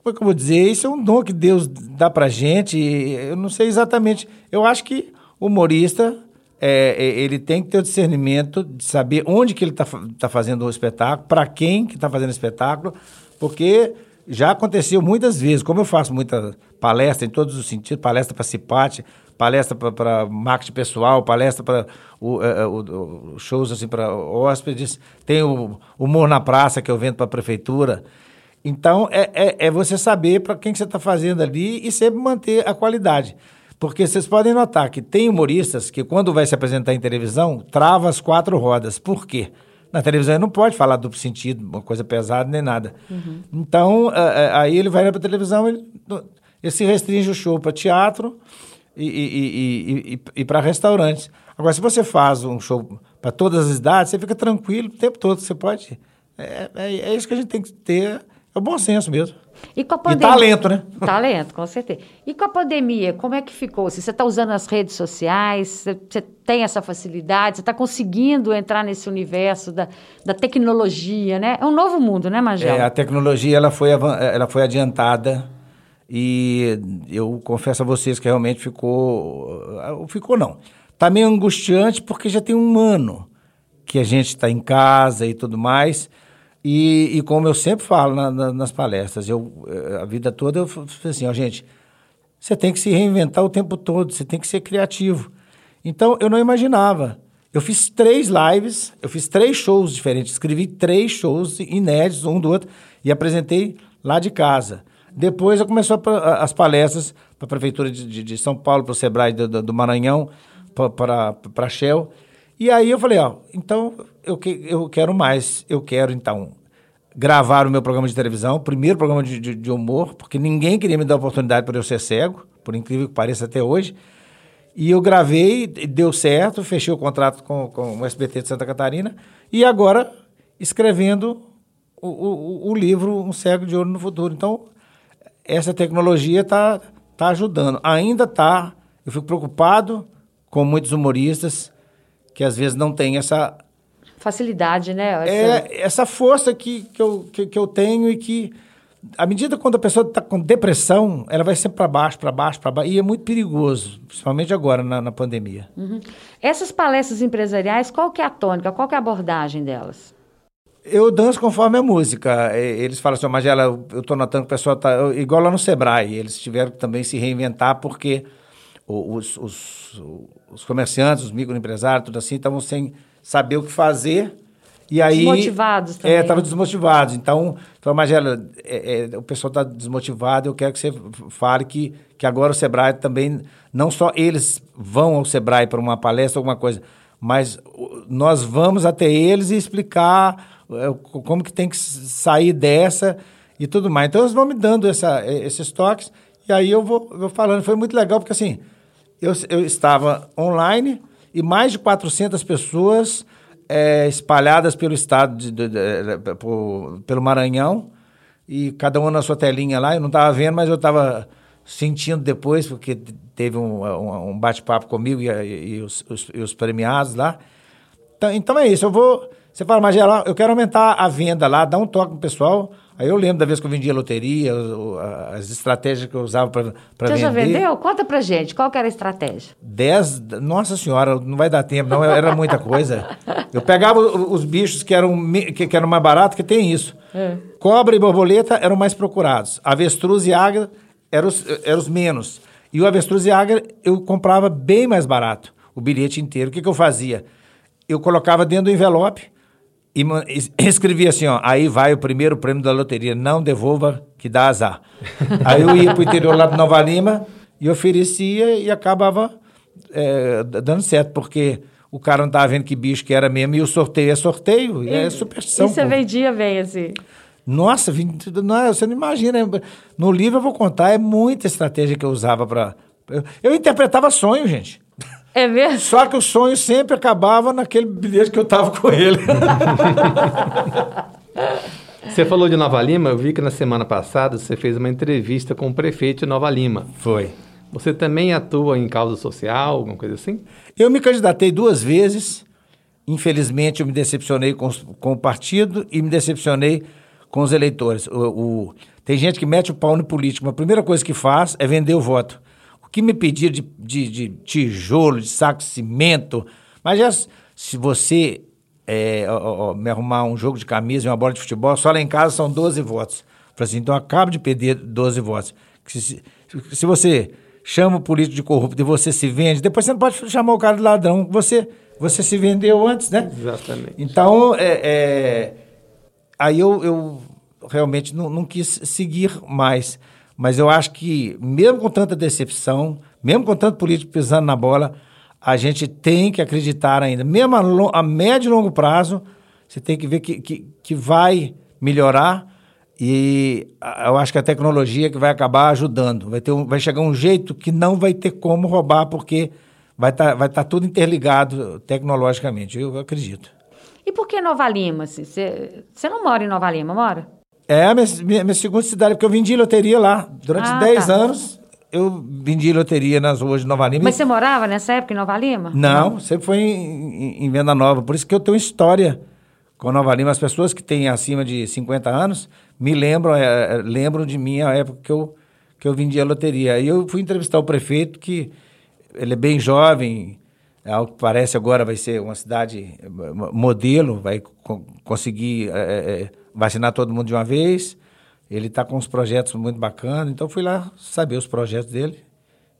Speaker 4: como é eu vou dizer? Isso é um dom que Deus dá pra gente. Eu não sei exatamente. Eu acho que o humorista, é, é, ele tem que ter o discernimento de saber onde que ele está tá fazendo o espetáculo, para quem que está fazendo o espetáculo, porque já aconteceu muitas vezes, como eu faço muita palestra em todos os sentidos, palestra para CIPAT, palestra para marketing pessoal, palestra para o, é, é, o- shows assim para hóspedes, tem o humor na praça que eu vendo para a prefeitura. Então, é, é, é você saber para quem que você está fazendo ali e sempre manter a qualidade. Porque vocês podem notar que tem humoristas que, quando vai se apresentar em televisão, trava as quatro rodas. Por quê? Na televisão ele não pode falar duplo sentido, uma coisa pesada nem nada. Então, é, é, aí ele vai para televisão, ele, ele se restringe o show para teatro e, e, e, e, e para restaurantes. Agora, se você faz um show para todas as idades, você fica tranquilo o tempo todo. Você pode. É, é, é isso que a gente tem que ter. É o bom senso mesmo.
Speaker 1: E com a
Speaker 4: E
Speaker 1: pandemia...
Speaker 4: talento, né?
Speaker 1: Talento, com certeza. E com a pandemia, como é que ficou? Se você está usando as redes sociais, você, você tem essa facilidade, você está conseguindo entrar nesse universo da, da tecnologia, né? É um novo mundo, né, Magela?
Speaker 4: É, a tecnologia ela foi, ela foi adiantada e eu confesso a vocês que realmente ficou. Ficou não. Tá meio angustiante porque já tem um ano que a gente está em casa e tudo mais. E, e como eu sempre falo na- na- nas palestras, eu, eh, a vida toda eu falei assim, ó, gente, você tem que se reinventar o tempo todo, você tem que ser criativo. Então, eu não imaginava. Eu fiz três lives, eu fiz três shows diferentes, escrevi três shows inéditos, um do outro, e apresentei lá de casa. Depois eu a- as palestras para a Prefeitura de, de- de São Paulo, para o Sebrae do, do- Maranhão, para a Shell. E aí eu falei, ó, então eu, que- eu quero mais, eu quero então gravar o meu programa de televisão, primeiro programa de, de- de humor, porque ninguém queria me dar a oportunidade para eu ser cego, por incrível que pareça até hoje. E eu gravei, deu certo, fechei o contrato com, com o SBT de Santa Catarina e agora escrevendo o, o, o livro Um Cego de Ouro no Futuro. Então, essa tecnologia está tá ajudando. Ainda está, eu fico preocupado com muitos humoristas que às vezes não têm essa
Speaker 1: Facilidade, né? Essa-
Speaker 4: é essa força que, que, eu, que, que eu tenho e que à medida quando a pessoa está com depressão, ela vai sempre para baixo, para baixo, para baixo. E é muito perigoso, principalmente agora na, na pandemia.
Speaker 1: Uhum. Essas palestras empresariais, qual que é a tônica, qual que é a abordagem delas?
Speaker 4: Eu danço conforme a música. Eles falam assim, Magela, eu estou notando que o pessoal está. Igual lá no Sebrae, eles tiveram que também se reinventar porque os, os, os comerciantes, os microempresários, tudo assim, estavam sem saber o que fazer. E aí,
Speaker 1: desmotivados também.
Speaker 4: É, estavam desmotivados. Então, falou, Magela, é, é, o pessoal está desmotivado, eu quero que você fale que, que agora o Sebrae também, não só eles vão ao Sebrae para uma palestra, alguma coisa, mas nós vamos até eles e explicar é, como que tem que sair dessa e tudo mais. Então, eles vão me dando essa, esses toques e aí eu vou, vou falando. Foi muito legal, porque assim, eu, eu estava online e mais de 400 pessoas é, espalhadas pelo estado, de, de, de por, pelo Maranhão, e cada uma na sua telinha lá. Eu não estava vendo, mas eu estava sentindo depois, porque teve um, um, um bate-papo comigo e, e, e, os, os, e, os, premiados lá. Então, então é isso, eu vou você fala, mas eu quero aumentar a venda lá, dá um toque pro pessoal. Aí eu lembro da vez que eu vendia loteria, as estratégias que eu usava para vender. Você
Speaker 1: já vendeu? Conta pra gente, qual era a estratégia?
Speaker 4: Dez, nossa senhora, não vai dar tempo, não, era muita coisa. Eu pegava os bichos que eram, que, que eram mais baratos, que tem isso. É. Cobra e borboleta eram mais procurados. Avestruz e águia eram os, eram os menos. E o avestruz e águia eu comprava bem mais barato, o bilhete inteiro. O que, que eu fazia? Eu colocava dentro do envelope, e escrevia assim, ó, aí vai o primeiro prêmio da loteria, não devolva que dá azar. aí eu ia para o interior lá de Nova Lima e oferecia e acabava é, dando certo, porque o cara não estava vendo que bicho que era mesmo e o sorteio é sorteio, e, é superstição.
Speaker 1: E você pô. vendia bem assim?
Speaker 4: Nossa, não, você não imagina. No livro eu vou contar, é muita estratégia que eu usava para... Eu, eu interpretava sonho, gente.
Speaker 1: É mesmo?
Speaker 4: Só que o sonho sempre acabava naquele bilhete que eu tava com ele.
Speaker 2: Você falou de Nova Lima, eu vi que na semana passada você fez uma entrevista com o prefeito de Nova Lima.
Speaker 4: Foi.
Speaker 2: Você também atua em causa social, alguma coisa assim?
Speaker 4: Eu me candidatei duas vezes. Infelizmente, eu me decepcionei com, com o partido e me decepcionei com os eleitores. O, o, tem gente que mete o pau no político, mas a primeira coisa que faz é vender o voto que me pediram de, de, de tijolo, de saco de cimento. Mas já, se você é, ó, ó, me arrumar um jogo de camisa e uma bola de futebol, só lá em casa são 12 votos. Falei assim, então eu acabo de perder 12 votos. Se, se, se, você chama o político de corrupto e você se vende, depois você não pode chamar o cara de ladrão. Você, você se vendeu antes, né?
Speaker 2: Exatamente.
Speaker 4: Então, é, é, aí eu, eu realmente não, não quis seguir mais. Mas eu acho que, mesmo com tanta decepção, mesmo com tanto político pisando na bola, a gente tem que acreditar ainda. Mesmo a, a médio e longo prazo, você tem que ver que, que, que vai melhorar e eu acho que a tecnologia que vai acabar ajudando. Vai, ter um, vai chegar um jeito que não vai ter como roubar, porque vai estar tá, vai tá tudo interligado tecnologicamente, eu acredito.
Speaker 1: E por que Nova Lima? Você não mora em Nova Lima, mora?
Speaker 4: É a minha, minha, minha, segunda cidade, porque eu vendi loteria lá. Durante ah, 10 tá. anos, eu vendi loteria nas ruas de Nova Lima.
Speaker 1: Mas você morava nessa época em Nova Lima?
Speaker 4: Não, Não. sempre foi em, em, Venda Nova. Por isso que eu tenho história com Nova Lima. As pessoas que têm acima de 50 anos me lembram, é, é, lembram de mim a época que eu, que eu vendia loteria. Aí eu fui entrevistar o prefeito, que ele é bem jovem, ao que parece agora vai ser uma cidade é, modelo, vai co conseguir... É, é vacinar todo mundo de uma vez. Ele está com uns projetos muito bacanas, então fui lá saber os projetos dele.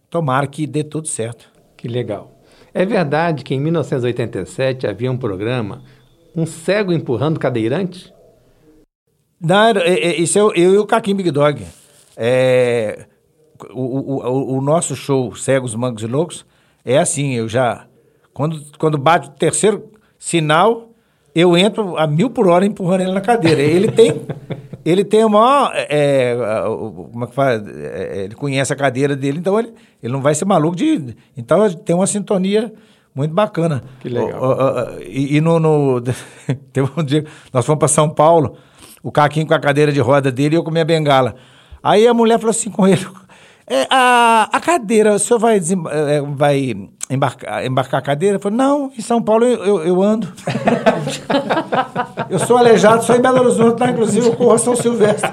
Speaker 4: Tomara que dê tudo certo.
Speaker 2: Que legal. É verdade que em 1987 havia um programa, um cego empurrando cadeirante?
Speaker 4: Não, é, é, isso é eu, eu e o Caquim Big Dog. É, o, o, o, nosso show Cegos, Mangos e Loucos é assim, eu já... Quando, quando bate o terceiro sinal, eu entro a mil por hora empurrando ele na cadeira. Ele tem, ele tem o maior, é, é como é que faz? É, ele conhece a cadeira dele, então ele, ele não vai ser maluco de, então tem uma sintonia muito bacana.
Speaker 2: Que legal.
Speaker 4: O, o, o, e, e, no, no teve um dia, nós fomos para São Paulo, o Caquinho com a cadeira de roda dele e eu com a minha bengala. Aí a mulher falou assim com ele, é, a, a cadeira, o senhor vai, é, vai embarcar, embarcar a cadeira? Falei, não, em São Paulo eu, eu, eu ando. eu sou aleijado só em Belo Horizonte, lá, inclusive eu corro a São Silvestre.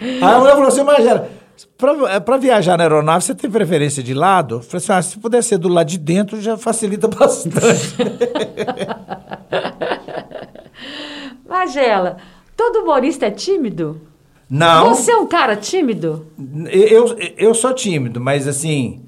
Speaker 4: Aí a mulher falou assim, Magela, para viajar na aeronave, você tem preferência de lado? Eu falei assim, ah, se puder ser do lado de dentro, já facilita bastante.
Speaker 1: Magela, todo humorista é tímido?
Speaker 4: Não.
Speaker 1: Você é um cara tímido?
Speaker 4: Eu, eu sou tímido, mas assim,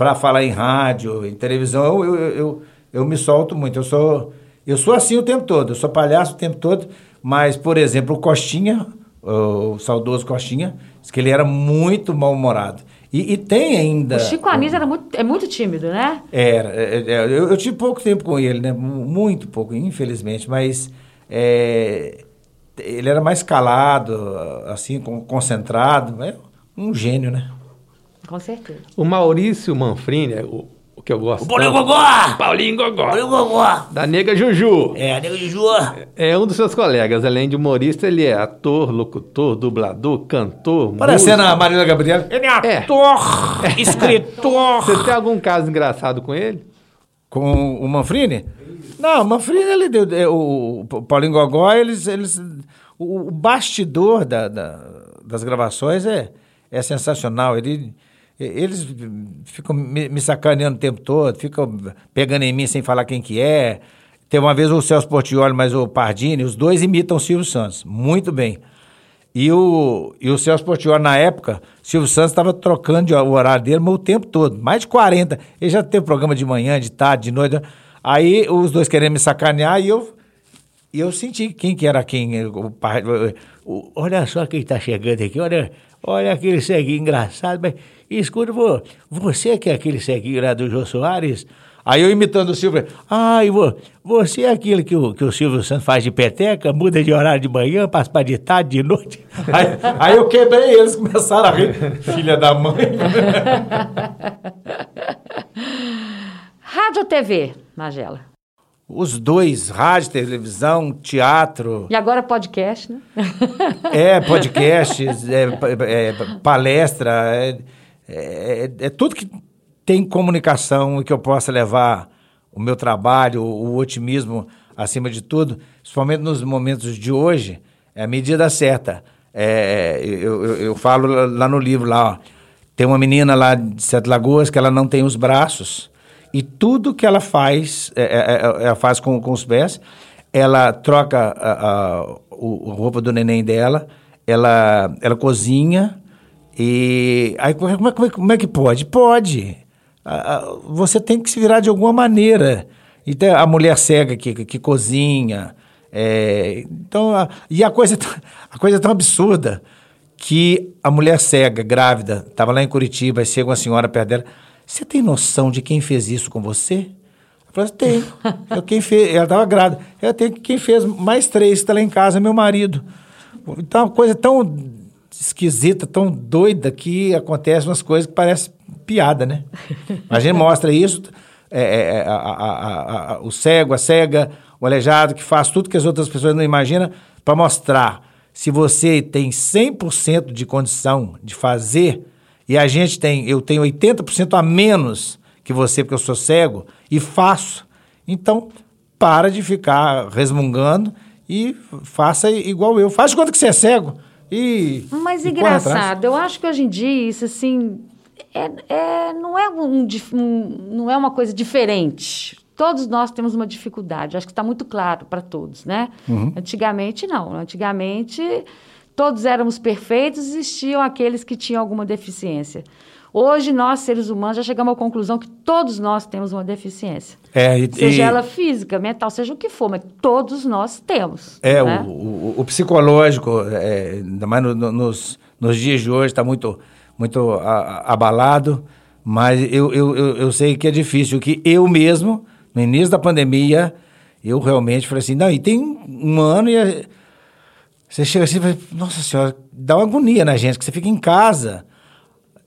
Speaker 4: para falar em rádio, em televisão, eu, eu, eu, eu, me solto muito. Eu sou, eu sou assim o tempo todo, eu sou palhaço o tempo todo, mas, por exemplo, o Costinha, o saudoso Costinha, disse que ele era muito mal-humorado. E, e, tem ainda.
Speaker 1: O Chico Anísio era muito, é muito tímido, né?
Speaker 4: Era. É, é, eu, eu, tive pouco tempo com ele, né? Muito pouco, infelizmente, mas é, ele era mais calado, assim, concentrado. É um gênio, né?
Speaker 1: Com certeza.
Speaker 2: O Maurício Manfrini, o, o que eu gosto.
Speaker 4: O Paulinho
Speaker 2: tanto,
Speaker 4: Gogó!
Speaker 2: Paulinho Gogó!
Speaker 4: Paulinho Gogó!
Speaker 2: Da Nega Juju.
Speaker 4: É, a Nega Juju.
Speaker 2: É um dos seus colegas. Além de humorista, ele é ator, locutor, dublador, cantor.
Speaker 4: Parecendo a Marília Gabriela.
Speaker 1: Ele é ator, é. escritor.
Speaker 2: Você tem algum caso engraçado com ele?
Speaker 4: Com o Manfrini? Não, o Manfrini, ele deu. É, o, Paulinho Gogó, eles. eles o, o bastidor da, da, das gravações é, é sensacional. Ele eles ficam me, sacaneando o tempo todo, ficam pegando em mim sem falar quem que é. Tem uma vez o Celso Portioli, mas o Pardini, os dois imitam o Silvio Santos, muito bem. E o, e o Celso Portioli, na época, Silvio Santos estava trocando o horário dele o tempo todo, mais de 40. Ele já teve programa de manhã, de tarde, de noite. Aí os dois querendo me sacanear e eu, eu senti quem que era quem. O, o, olha só quem está chegando aqui, olha, olha aquele ceguinho engraçado, mas escuta, você que é aquele ceguinho lá do Jô Soares? Aí eu imitando o Silvio, ai, você é aquele que o, que o Silvio Santos faz de peteca, muda de horário de manhã, passa para de tarde, de noite. Aí, aí eu quebrei eles, começaram a rir, filha da mãe.
Speaker 1: Rádio TV, Magela?
Speaker 4: Os dois, rádio, televisão, teatro.
Speaker 1: E agora podcast, né?
Speaker 4: é, podcast, é, é, palestra, é, é, é, tudo que tem comunicação e que eu possa levar o meu trabalho, o, o otimismo acima de tudo, principalmente nos momentos de hoje, é a medida certa. É, eu, eu, eu, falo lá no livro, lá, ó, tem uma menina lá de Sete Lagoas que ela não tem os braços e tudo que ela faz, é, é, é ela faz com, com os pés, ela troca a, a, a, roupa do neném dela, ela, ela cozinha, e aí como é, como é, como é que pode? Pode. você tem que se virar de alguma maneira. Então, a mulher cega que, que cozinha. É, então, a, e a coisa, a coisa é tão absurda que a mulher cega, grávida, estava lá em Curitiba, e chega uma senhora perto dela. Você tem noção de quem fez isso com você? Eu falei, tenho. Eu, quem fez, ela estava grávida. Eu tenho quem fez mais três, está lá em casa, meu marido. Então, uma coisa tão esquisita, tão doida que acontece umas coisas que parecem piada, né? A gente mostra isso, é, é, é, a, a, a, o cego, a cega, o aleijado, que faz tudo que as outras pessoas não imaginam, para mostrar se você tem 100% de condição de fazer, e a gente tem, eu tenho 80% a menos que você, porque eu sou cego, e faço. Então, para de ficar resmungando e faça igual eu. Faz de conta que você é cego. E,
Speaker 1: Mas e engraçado, eu acho que hoje em dia isso assim é, é, não, é um, um, não é uma coisa diferente. Todos nós temos uma dificuldade, acho que está muito claro para todos, né? Uhum. Antigamente não. Antigamente todos éramos perfeitos, existiam aqueles que tinham alguma deficiência. Hoje, nós, seres humanos, já chegamos à conclusão que todos nós temos uma deficiência.
Speaker 4: É, e,
Speaker 1: seja e... ela física, mental, seja o que for, mas todos nós temos.
Speaker 4: É, né? o, o, o, psicológico, é, ainda mais no, no, nos, nos dias de hoje, está muito, muito a, abalado, mas eu, eu, eu, eu sei que é difícil, que eu mesmo, no início da pandemia, eu realmente falei assim, não, e tem um ano e... Você chega assim e fala, nossa senhora, dá uma agonia na gente, que você fica em casa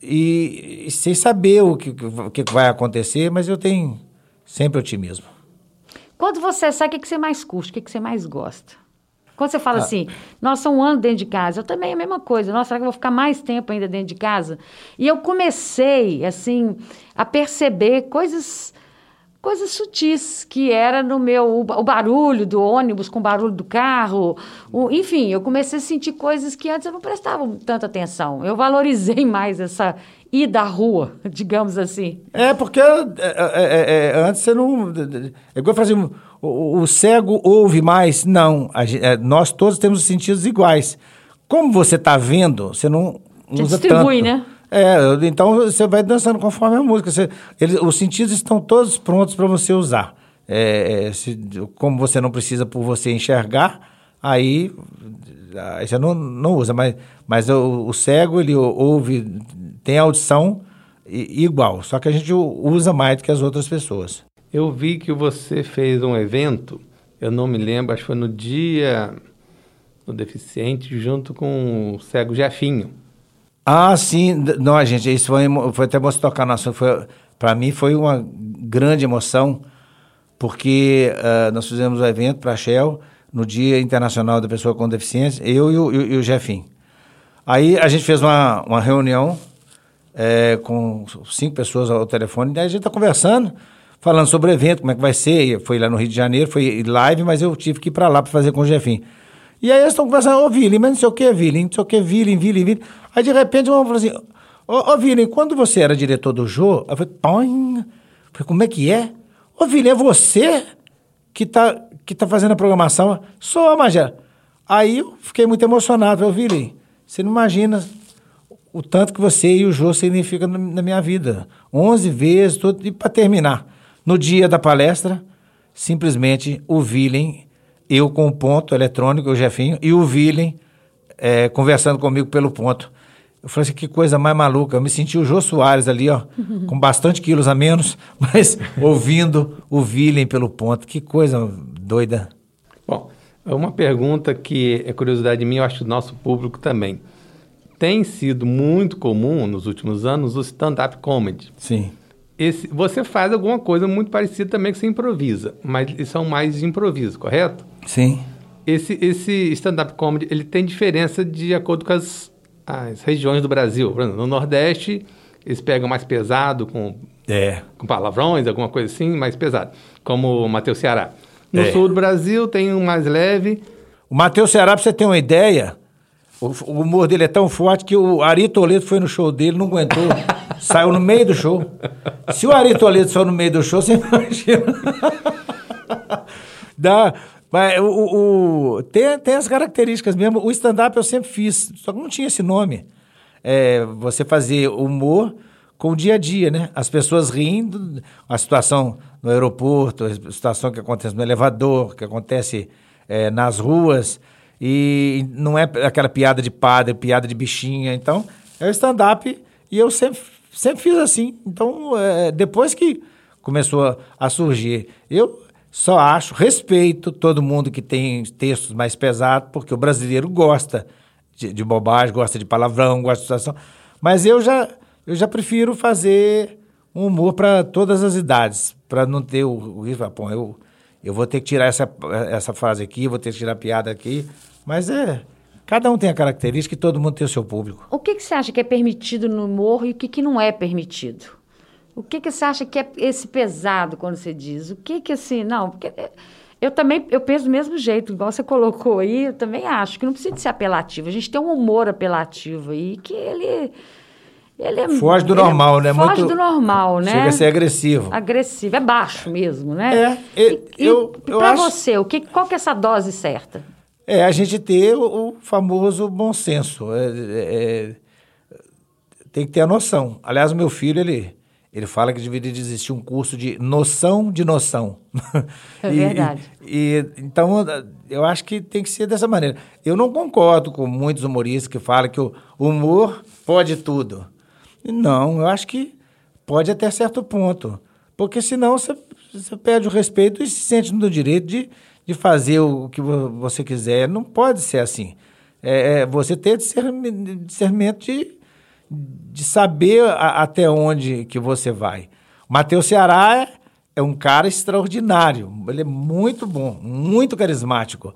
Speaker 4: e, e sem saber o que, o que vai acontecer, mas eu tenho sempre otimismo.
Speaker 1: Quando você sai, o que, que você mais curte? O que, que você mais gosta? Quando você fala assim, nossa, um ano dentro de casa, eu também é a mesma coisa. Nossa, será que eu vou ficar mais tempo ainda dentro de casa? E eu comecei, assim, a perceber coisas coisas sutis, que era no meu o barulho do ônibus com o barulho do carro, o, enfim, eu comecei a sentir coisas que antes eu não prestava tanta atenção. Eu valorizei mais essa ida à rua, digamos assim.
Speaker 4: É, porque é, é, é, antes você não. É igual fazer. O, o, cego ouve mais? Não. A, nós todos temos os sentidos iguais. Como você está vendo, você não
Speaker 1: usa distribui,
Speaker 4: tanto.
Speaker 1: né?
Speaker 4: É, então você vai dançando conforme a música. Você, os sentidos estão todos prontos para você usar. É, é, se, como você não precisa por você enxergar, aí, aí você não, não usa. Mas, mas o, o cego, ele ouve, tem audição igual, só que a gente usa mais do que as outras pessoas.
Speaker 2: Eu vi que você fez um evento, eu não me lembro, acho que foi no dia do deficiente, junto com o cego Jefinho.
Speaker 4: Ah, sim. Não, gente, isso foi, foi até bom você tocar no assunto. Para mim foi uma grande emoção, porque uh, nós fizemos o um evento para a Shell no Dia Internacional da Pessoa com Deficiência, eu e o, e o Jefim. Aí a gente fez uma, uma reunião é, com cinco pessoas ao telefone, daí a gente está conversando, falando sobre o evento, como é que vai ser. Foi lá no Rio de Janeiro, foi live, mas eu tive que ir para lá para fazer com o Jefim. E aí eles estão conversando, ô Vili, mas não sei o que, Vili, não sei o que, Vili, Vili, Vili. Aí de repente uma falou assim, ô, Vili, quando você era diretor do Jô, eu falei, Põe. falei, como é que é? Ô Vili, é você que tá, que tá fazendo a programação? Sou, Magé. Aí eu fiquei muito emocionado, ô Vili, você não imagina o tanto que você e o Jô significam na minha vida. Onze vezes, tudo, e para terminar, no dia da palestra, simplesmente o Vilen eu com o ponto eletrônico, o Jefinho, e o Vilen é, conversando comigo pelo ponto. Eu falei assim, que coisa mais maluca. Eu me senti o Jô Soares ali, ó, com bastante quilos a menos, mas ouvindo o Vilen pelo ponto. Que coisa doida.
Speaker 2: Bom, uma pergunta que é curiosidade minha, eu acho do nosso público também. Tem sido muito comum nos últimos anos o stand-up comedy.
Speaker 4: Sim.
Speaker 2: Esse, você faz alguma coisa muito parecida também que você improvisa, mas são mais de improviso, correto?
Speaker 4: Sim.
Speaker 2: Esse, esse stand-up comedy, ele tem diferença de acordo com as, as regiões do Brasil. No Nordeste, eles pegam mais pesado, com,
Speaker 4: é.
Speaker 2: com palavrões, alguma coisa assim, mais pesado. Como o Matheus Ceará. No é. sul do Brasil, tem um mais leve.
Speaker 4: O Matheus Ceará, pra você ter uma ideia, o, o, humor dele é tão forte que o Ari Toledo foi no show dele, não aguentou, saiu no meio do show. Se o Ari Toledo saiu no meio do show, você imagina. Dá, mas o, o, tem, tem as características mesmo. O stand-up eu sempre fiz, só que não tinha esse nome. É, você fazer humor com o dia a dia, né? As pessoas rindo, a situação no aeroporto, a situação que acontece no elevador, que acontece é, nas ruas. E não é aquela piada de padre, piada de bichinha. Então, é o stand-up e eu sempre, sempre fiz assim. Então, é, depois que começou a, a surgir, eu só acho, respeito todo mundo que tem textos mais pesados, porque o brasileiro gosta de, de bobagem, gosta de palavrão, gosta de situação. Mas eu já, eu já prefiro fazer um humor para todas as idades, para não ter o risco, pô, eu, eu vou ter que tirar essa, essa frase aqui, vou ter que tirar a piada aqui. Mas é. Cada um tem a característica e todo mundo tem o seu público.
Speaker 1: O que, que você acha que é permitido no humor e o que, que não é permitido? O que, que você acha que é esse pesado quando você diz? O que que assim, não, porque é, eu também eu penso do mesmo jeito, igual você colocou aí, eu também acho que não precisa de ser apelativo. A gente tem um humor apelativo aí que ele ele é
Speaker 4: foge do normal,
Speaker 1: é,
Speaker 4: né?
Speaker 1: Foge Muito, do normal, né?
Speaker 4: Chega a ser agressivo.
Speaker 1: Agressivo, é baixo mesmo, né?
Speaker 4: É, e, eu,
Speaker 1: e, eu para acho... você, o que qual que é essa dose certa?
Speaker 4: É a gente ter o, o famoso bom senso. É, é, é tem que ter a noção. Aliás, o meu filho, ele ele fala que deveria existir um curso de noção de noção.
Speaker 1: É e, verdade.
Speaker 4: E, e, então, eu acho que tem que ser dessa maneira. Eu não concordo com muitos humoristas que falam que o humor pode tudo. Não, eu acho que pode até certo ponto. Porque senão você, você perde o respeito e se sente no direito de, de fazer o que você quiser. Não pode ser assim. É, é você ter discernimento de de saber a, até onde que você vai. O Matheus Ceará é, é um cara extraordinário, ele é muito bom, muito carismático.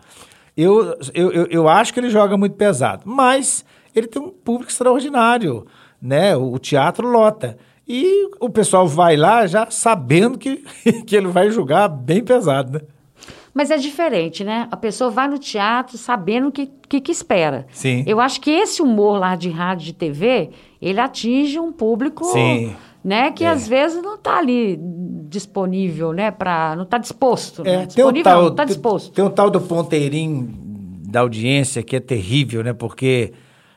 Speaker 4: Eu, eu, eu, eu acho que ele joga muito pesado, mas ele tem um público extraordinário, né? O, o teatro lota. E o pessoal vai lá já sabendo que, que ele vai jogar bem pesado, né?
Speaker 1: Mas é diferente, né? A pessoa vai no teatro sabendo o que, que, que espera.
Speaker 4: Sim.
Speaker 1: Eu acho que esse humor lá de rádio e de TV, ele atinge um público,
Speaker 4: Sim.
Speaker 1: né? Que
Speaker 4: É.
Speaker 1: às vezes não está ali disponível, né? Pra, não está disposto. né?
Speaker 4: É, tem, um
Speaker 1: Disponível
Speaker 4: tal,
Speaker 1: não, está disposto.
Speaker 4: tem um tal do ponteirinho da audiência que é terrível, né? Porque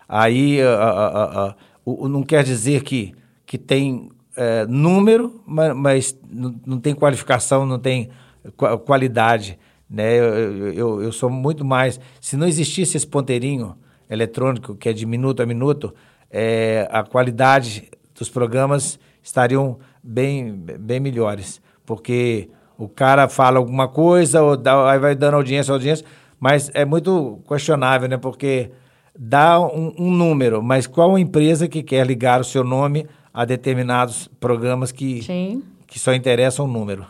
Speaker 4: aí a- a- a- a- o- o- não quer dizer que, que tem é, número, mas, mas não, não tem qualificação, não tem qua- qualidade. Né? Eu- eu, eu sou muito mais. Se não existisse esse ponteirinho eletrônico, que é de minuto a minuto, é, a qualidade dos programas estariam bem, bem melhores. Porque o cara fala alguma coisa, ou dá, aí vai dando audiência, audiência, mas é muito questionável, né? Porque dá um, um número, mas qual empresa que quer ligar o seu nome a determinados programas que,
Speaker 1: Sim,
Speaker 4: que só interessam o número?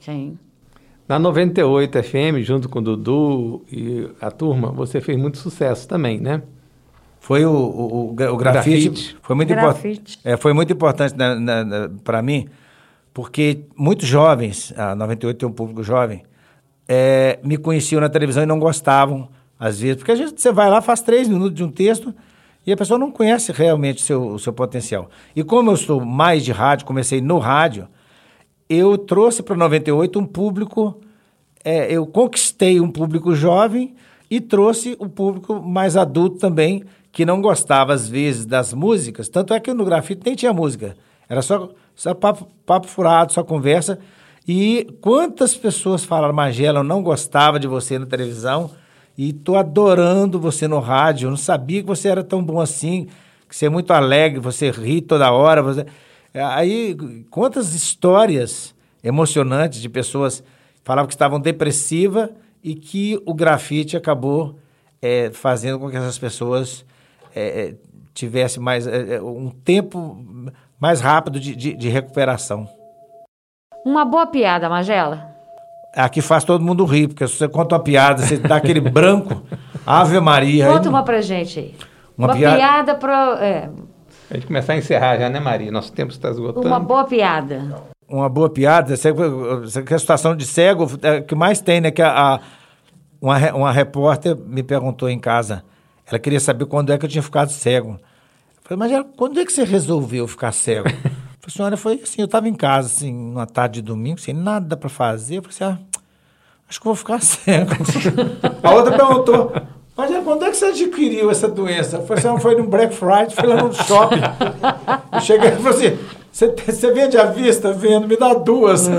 Speaker 1: sim.
Speaker 2: Na 98 FM, junto com o Dudu e a turma, você fez muito sucesso também, né?
Speaker 4: Foi o, o, o, o grafite,
Speaker 2: Grafite.
Speaker 4: Foi, muito
Speaker 1: Grafite.
Speaker 4: import, é, foi muito importante para mim, porque muitos jovens, a 98 tem um público jovem, é, me conheciam na televisão e não gostavam, às vezes, porque às vezes você vai lá, faz três minutos de um texto e a pessoa não conhece realmente o seu, o seu potencial. E como eu sou mais de rádio, comecei no rádio, eu trouxe para 98 um público, é, eu conquistei um público jovem e trouxe o público mais adulto também, que não gostava às vezes das músicas. Tanto é que no grafite nem tinha música, era só, só papo, papo furado, só conversa. E quantas pessoas falaram, Magela, eu não gostava de você na televisão e tô adorando você no rádio. Eu não sabia que você era tão bom assim, que você é muito alegre, você ri toda hora. Você... Aí, quantas histórias emocionantes de pessoas falavam que estavam depressivas e que o grafite acabou é, fazendo com que essas pessoas é, é, tivessem mais, é, é, um tempo mais rápido de, de, de recuperação.
Speaker 1: Uma boa piada, Magela.
Speaker 4: Aqui faz todo mundo rir, porque se você conta uma piada, você dá aquele branco, Ave Maria. aí
Speaker 1: Conta
Speaker 4: não-
Speaker 1: uma pra gente aí.
Speaker 4: Uma
Speaker 1: Uma,
Speaker 4: piada-
Speaker 1: piada, pro, é,
Speaker 2: A gente começar a encerrar já, né, Maria? Nosso tempo está esgotando.
Speaker 1: uma boa piada.
Speaker 4: uma boa piada, você- você- que a situação de cego é o que mais tem, né? Que a, a- uma, uma repórter me perguntou em casa, ela queria saber quando é que eu tinha ficado cego. Eu falei, mas ela, quando é que você resolveu ficar cego? Eu falei, senhora, foi assim, eu estava em casa, assim, numa tarde de domingo, sem nada para fazer. Eu falei assim, ah, acho que vou ficar cego. a outra perguntou, mas quando é que você adquiriu essa doença? "Ah, foi no Black Friday, foi lá no shopping. Eu cheguei e falei assim, você, você vende à vista? Vendo, me dá duas.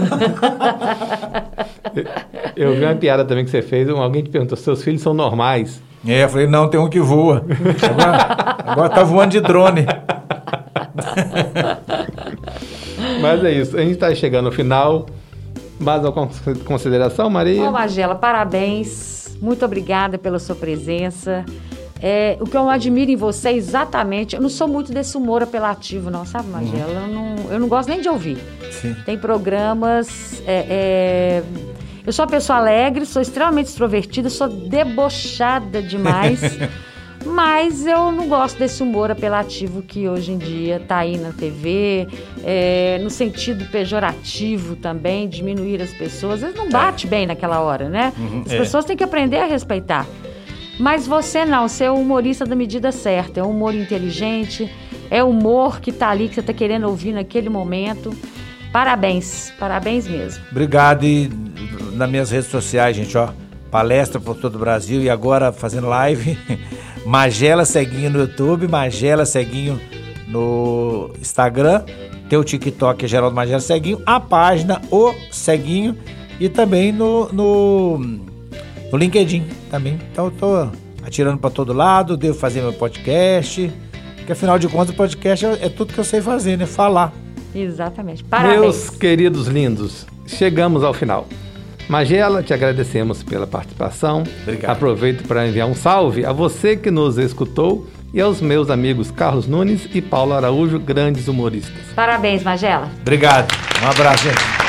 Speaker 2: Eu vi uma piada também que você fez, um- alguém te perguntou, seus filhos são normais?
Speaker 4: É, eu falei, não, tem um que voa. Agora, agora tá voando de drone.
Speaker 2: Mas é isso, a gente está chegando ao final. Mais uma cons- consideração, Maria?
Speaker 1: Ô, Magela, parabéns. Muito obrigada pela sua presença. É, o que eu admiro em você é exatamente. Eu não sou muito desse humor apelativo, não, sabe, Magela? Eu, não, eu não gosto nem de ouvir.
Speaker 4: Sim.
Speaker 1: Tem programas. é, é, eu sou uma pessoa alegre, sou extremamente extrovertida, sou debochada demais. mas eu não gosto desse humor apelativo que hoje em dia está aí na TV, é, no sentido pejorativo também, diminuir as pessoas. Às vezes não bate bem naquela hora, né? as
Speaker 4: é.
Speaker 1: pessoas têm que aprender a respeitar. Mas você não, você é o humorista da medida certa, é um humor inteligente, é humor que tá ali, que você tá querendo ouvir naquele momento. Parabéns, parabéns mesmo.
Speaker 4: Obrigado. E nas minhas redes sociais, gente, ó. Palestra por todo o Brasil e agora fazendo live. Magela Ceguinho no YouTube, Magela Ceguinho no Instagram. Tem o TikTok, é Geraldo Magela Ceguinho. A página O Ceguinho. E também no, no, no LinkedIn também. Então eu tô atirando para todo lado, devo fazer meu podcast. Porque afinal de contas, o podcast é, é tudo que eu sei fazer, né? Falar.
Speaker 1: Exatamente. Parabéns.
Speaker 2: Meus queridos lindos, chegamos ao final. Magela, te agradecemos pela participação.
Speaker 4: Obrigado.
Speaker 2: Aproveito para enviar um salve a você que nos escutou e aos meus amigos Carlos Nunes e Paulo Araújo, grandes humoristas.
Speaker 1: Parabéns, Magela.
Speaker 4: Obrigado. Um abraço, gente.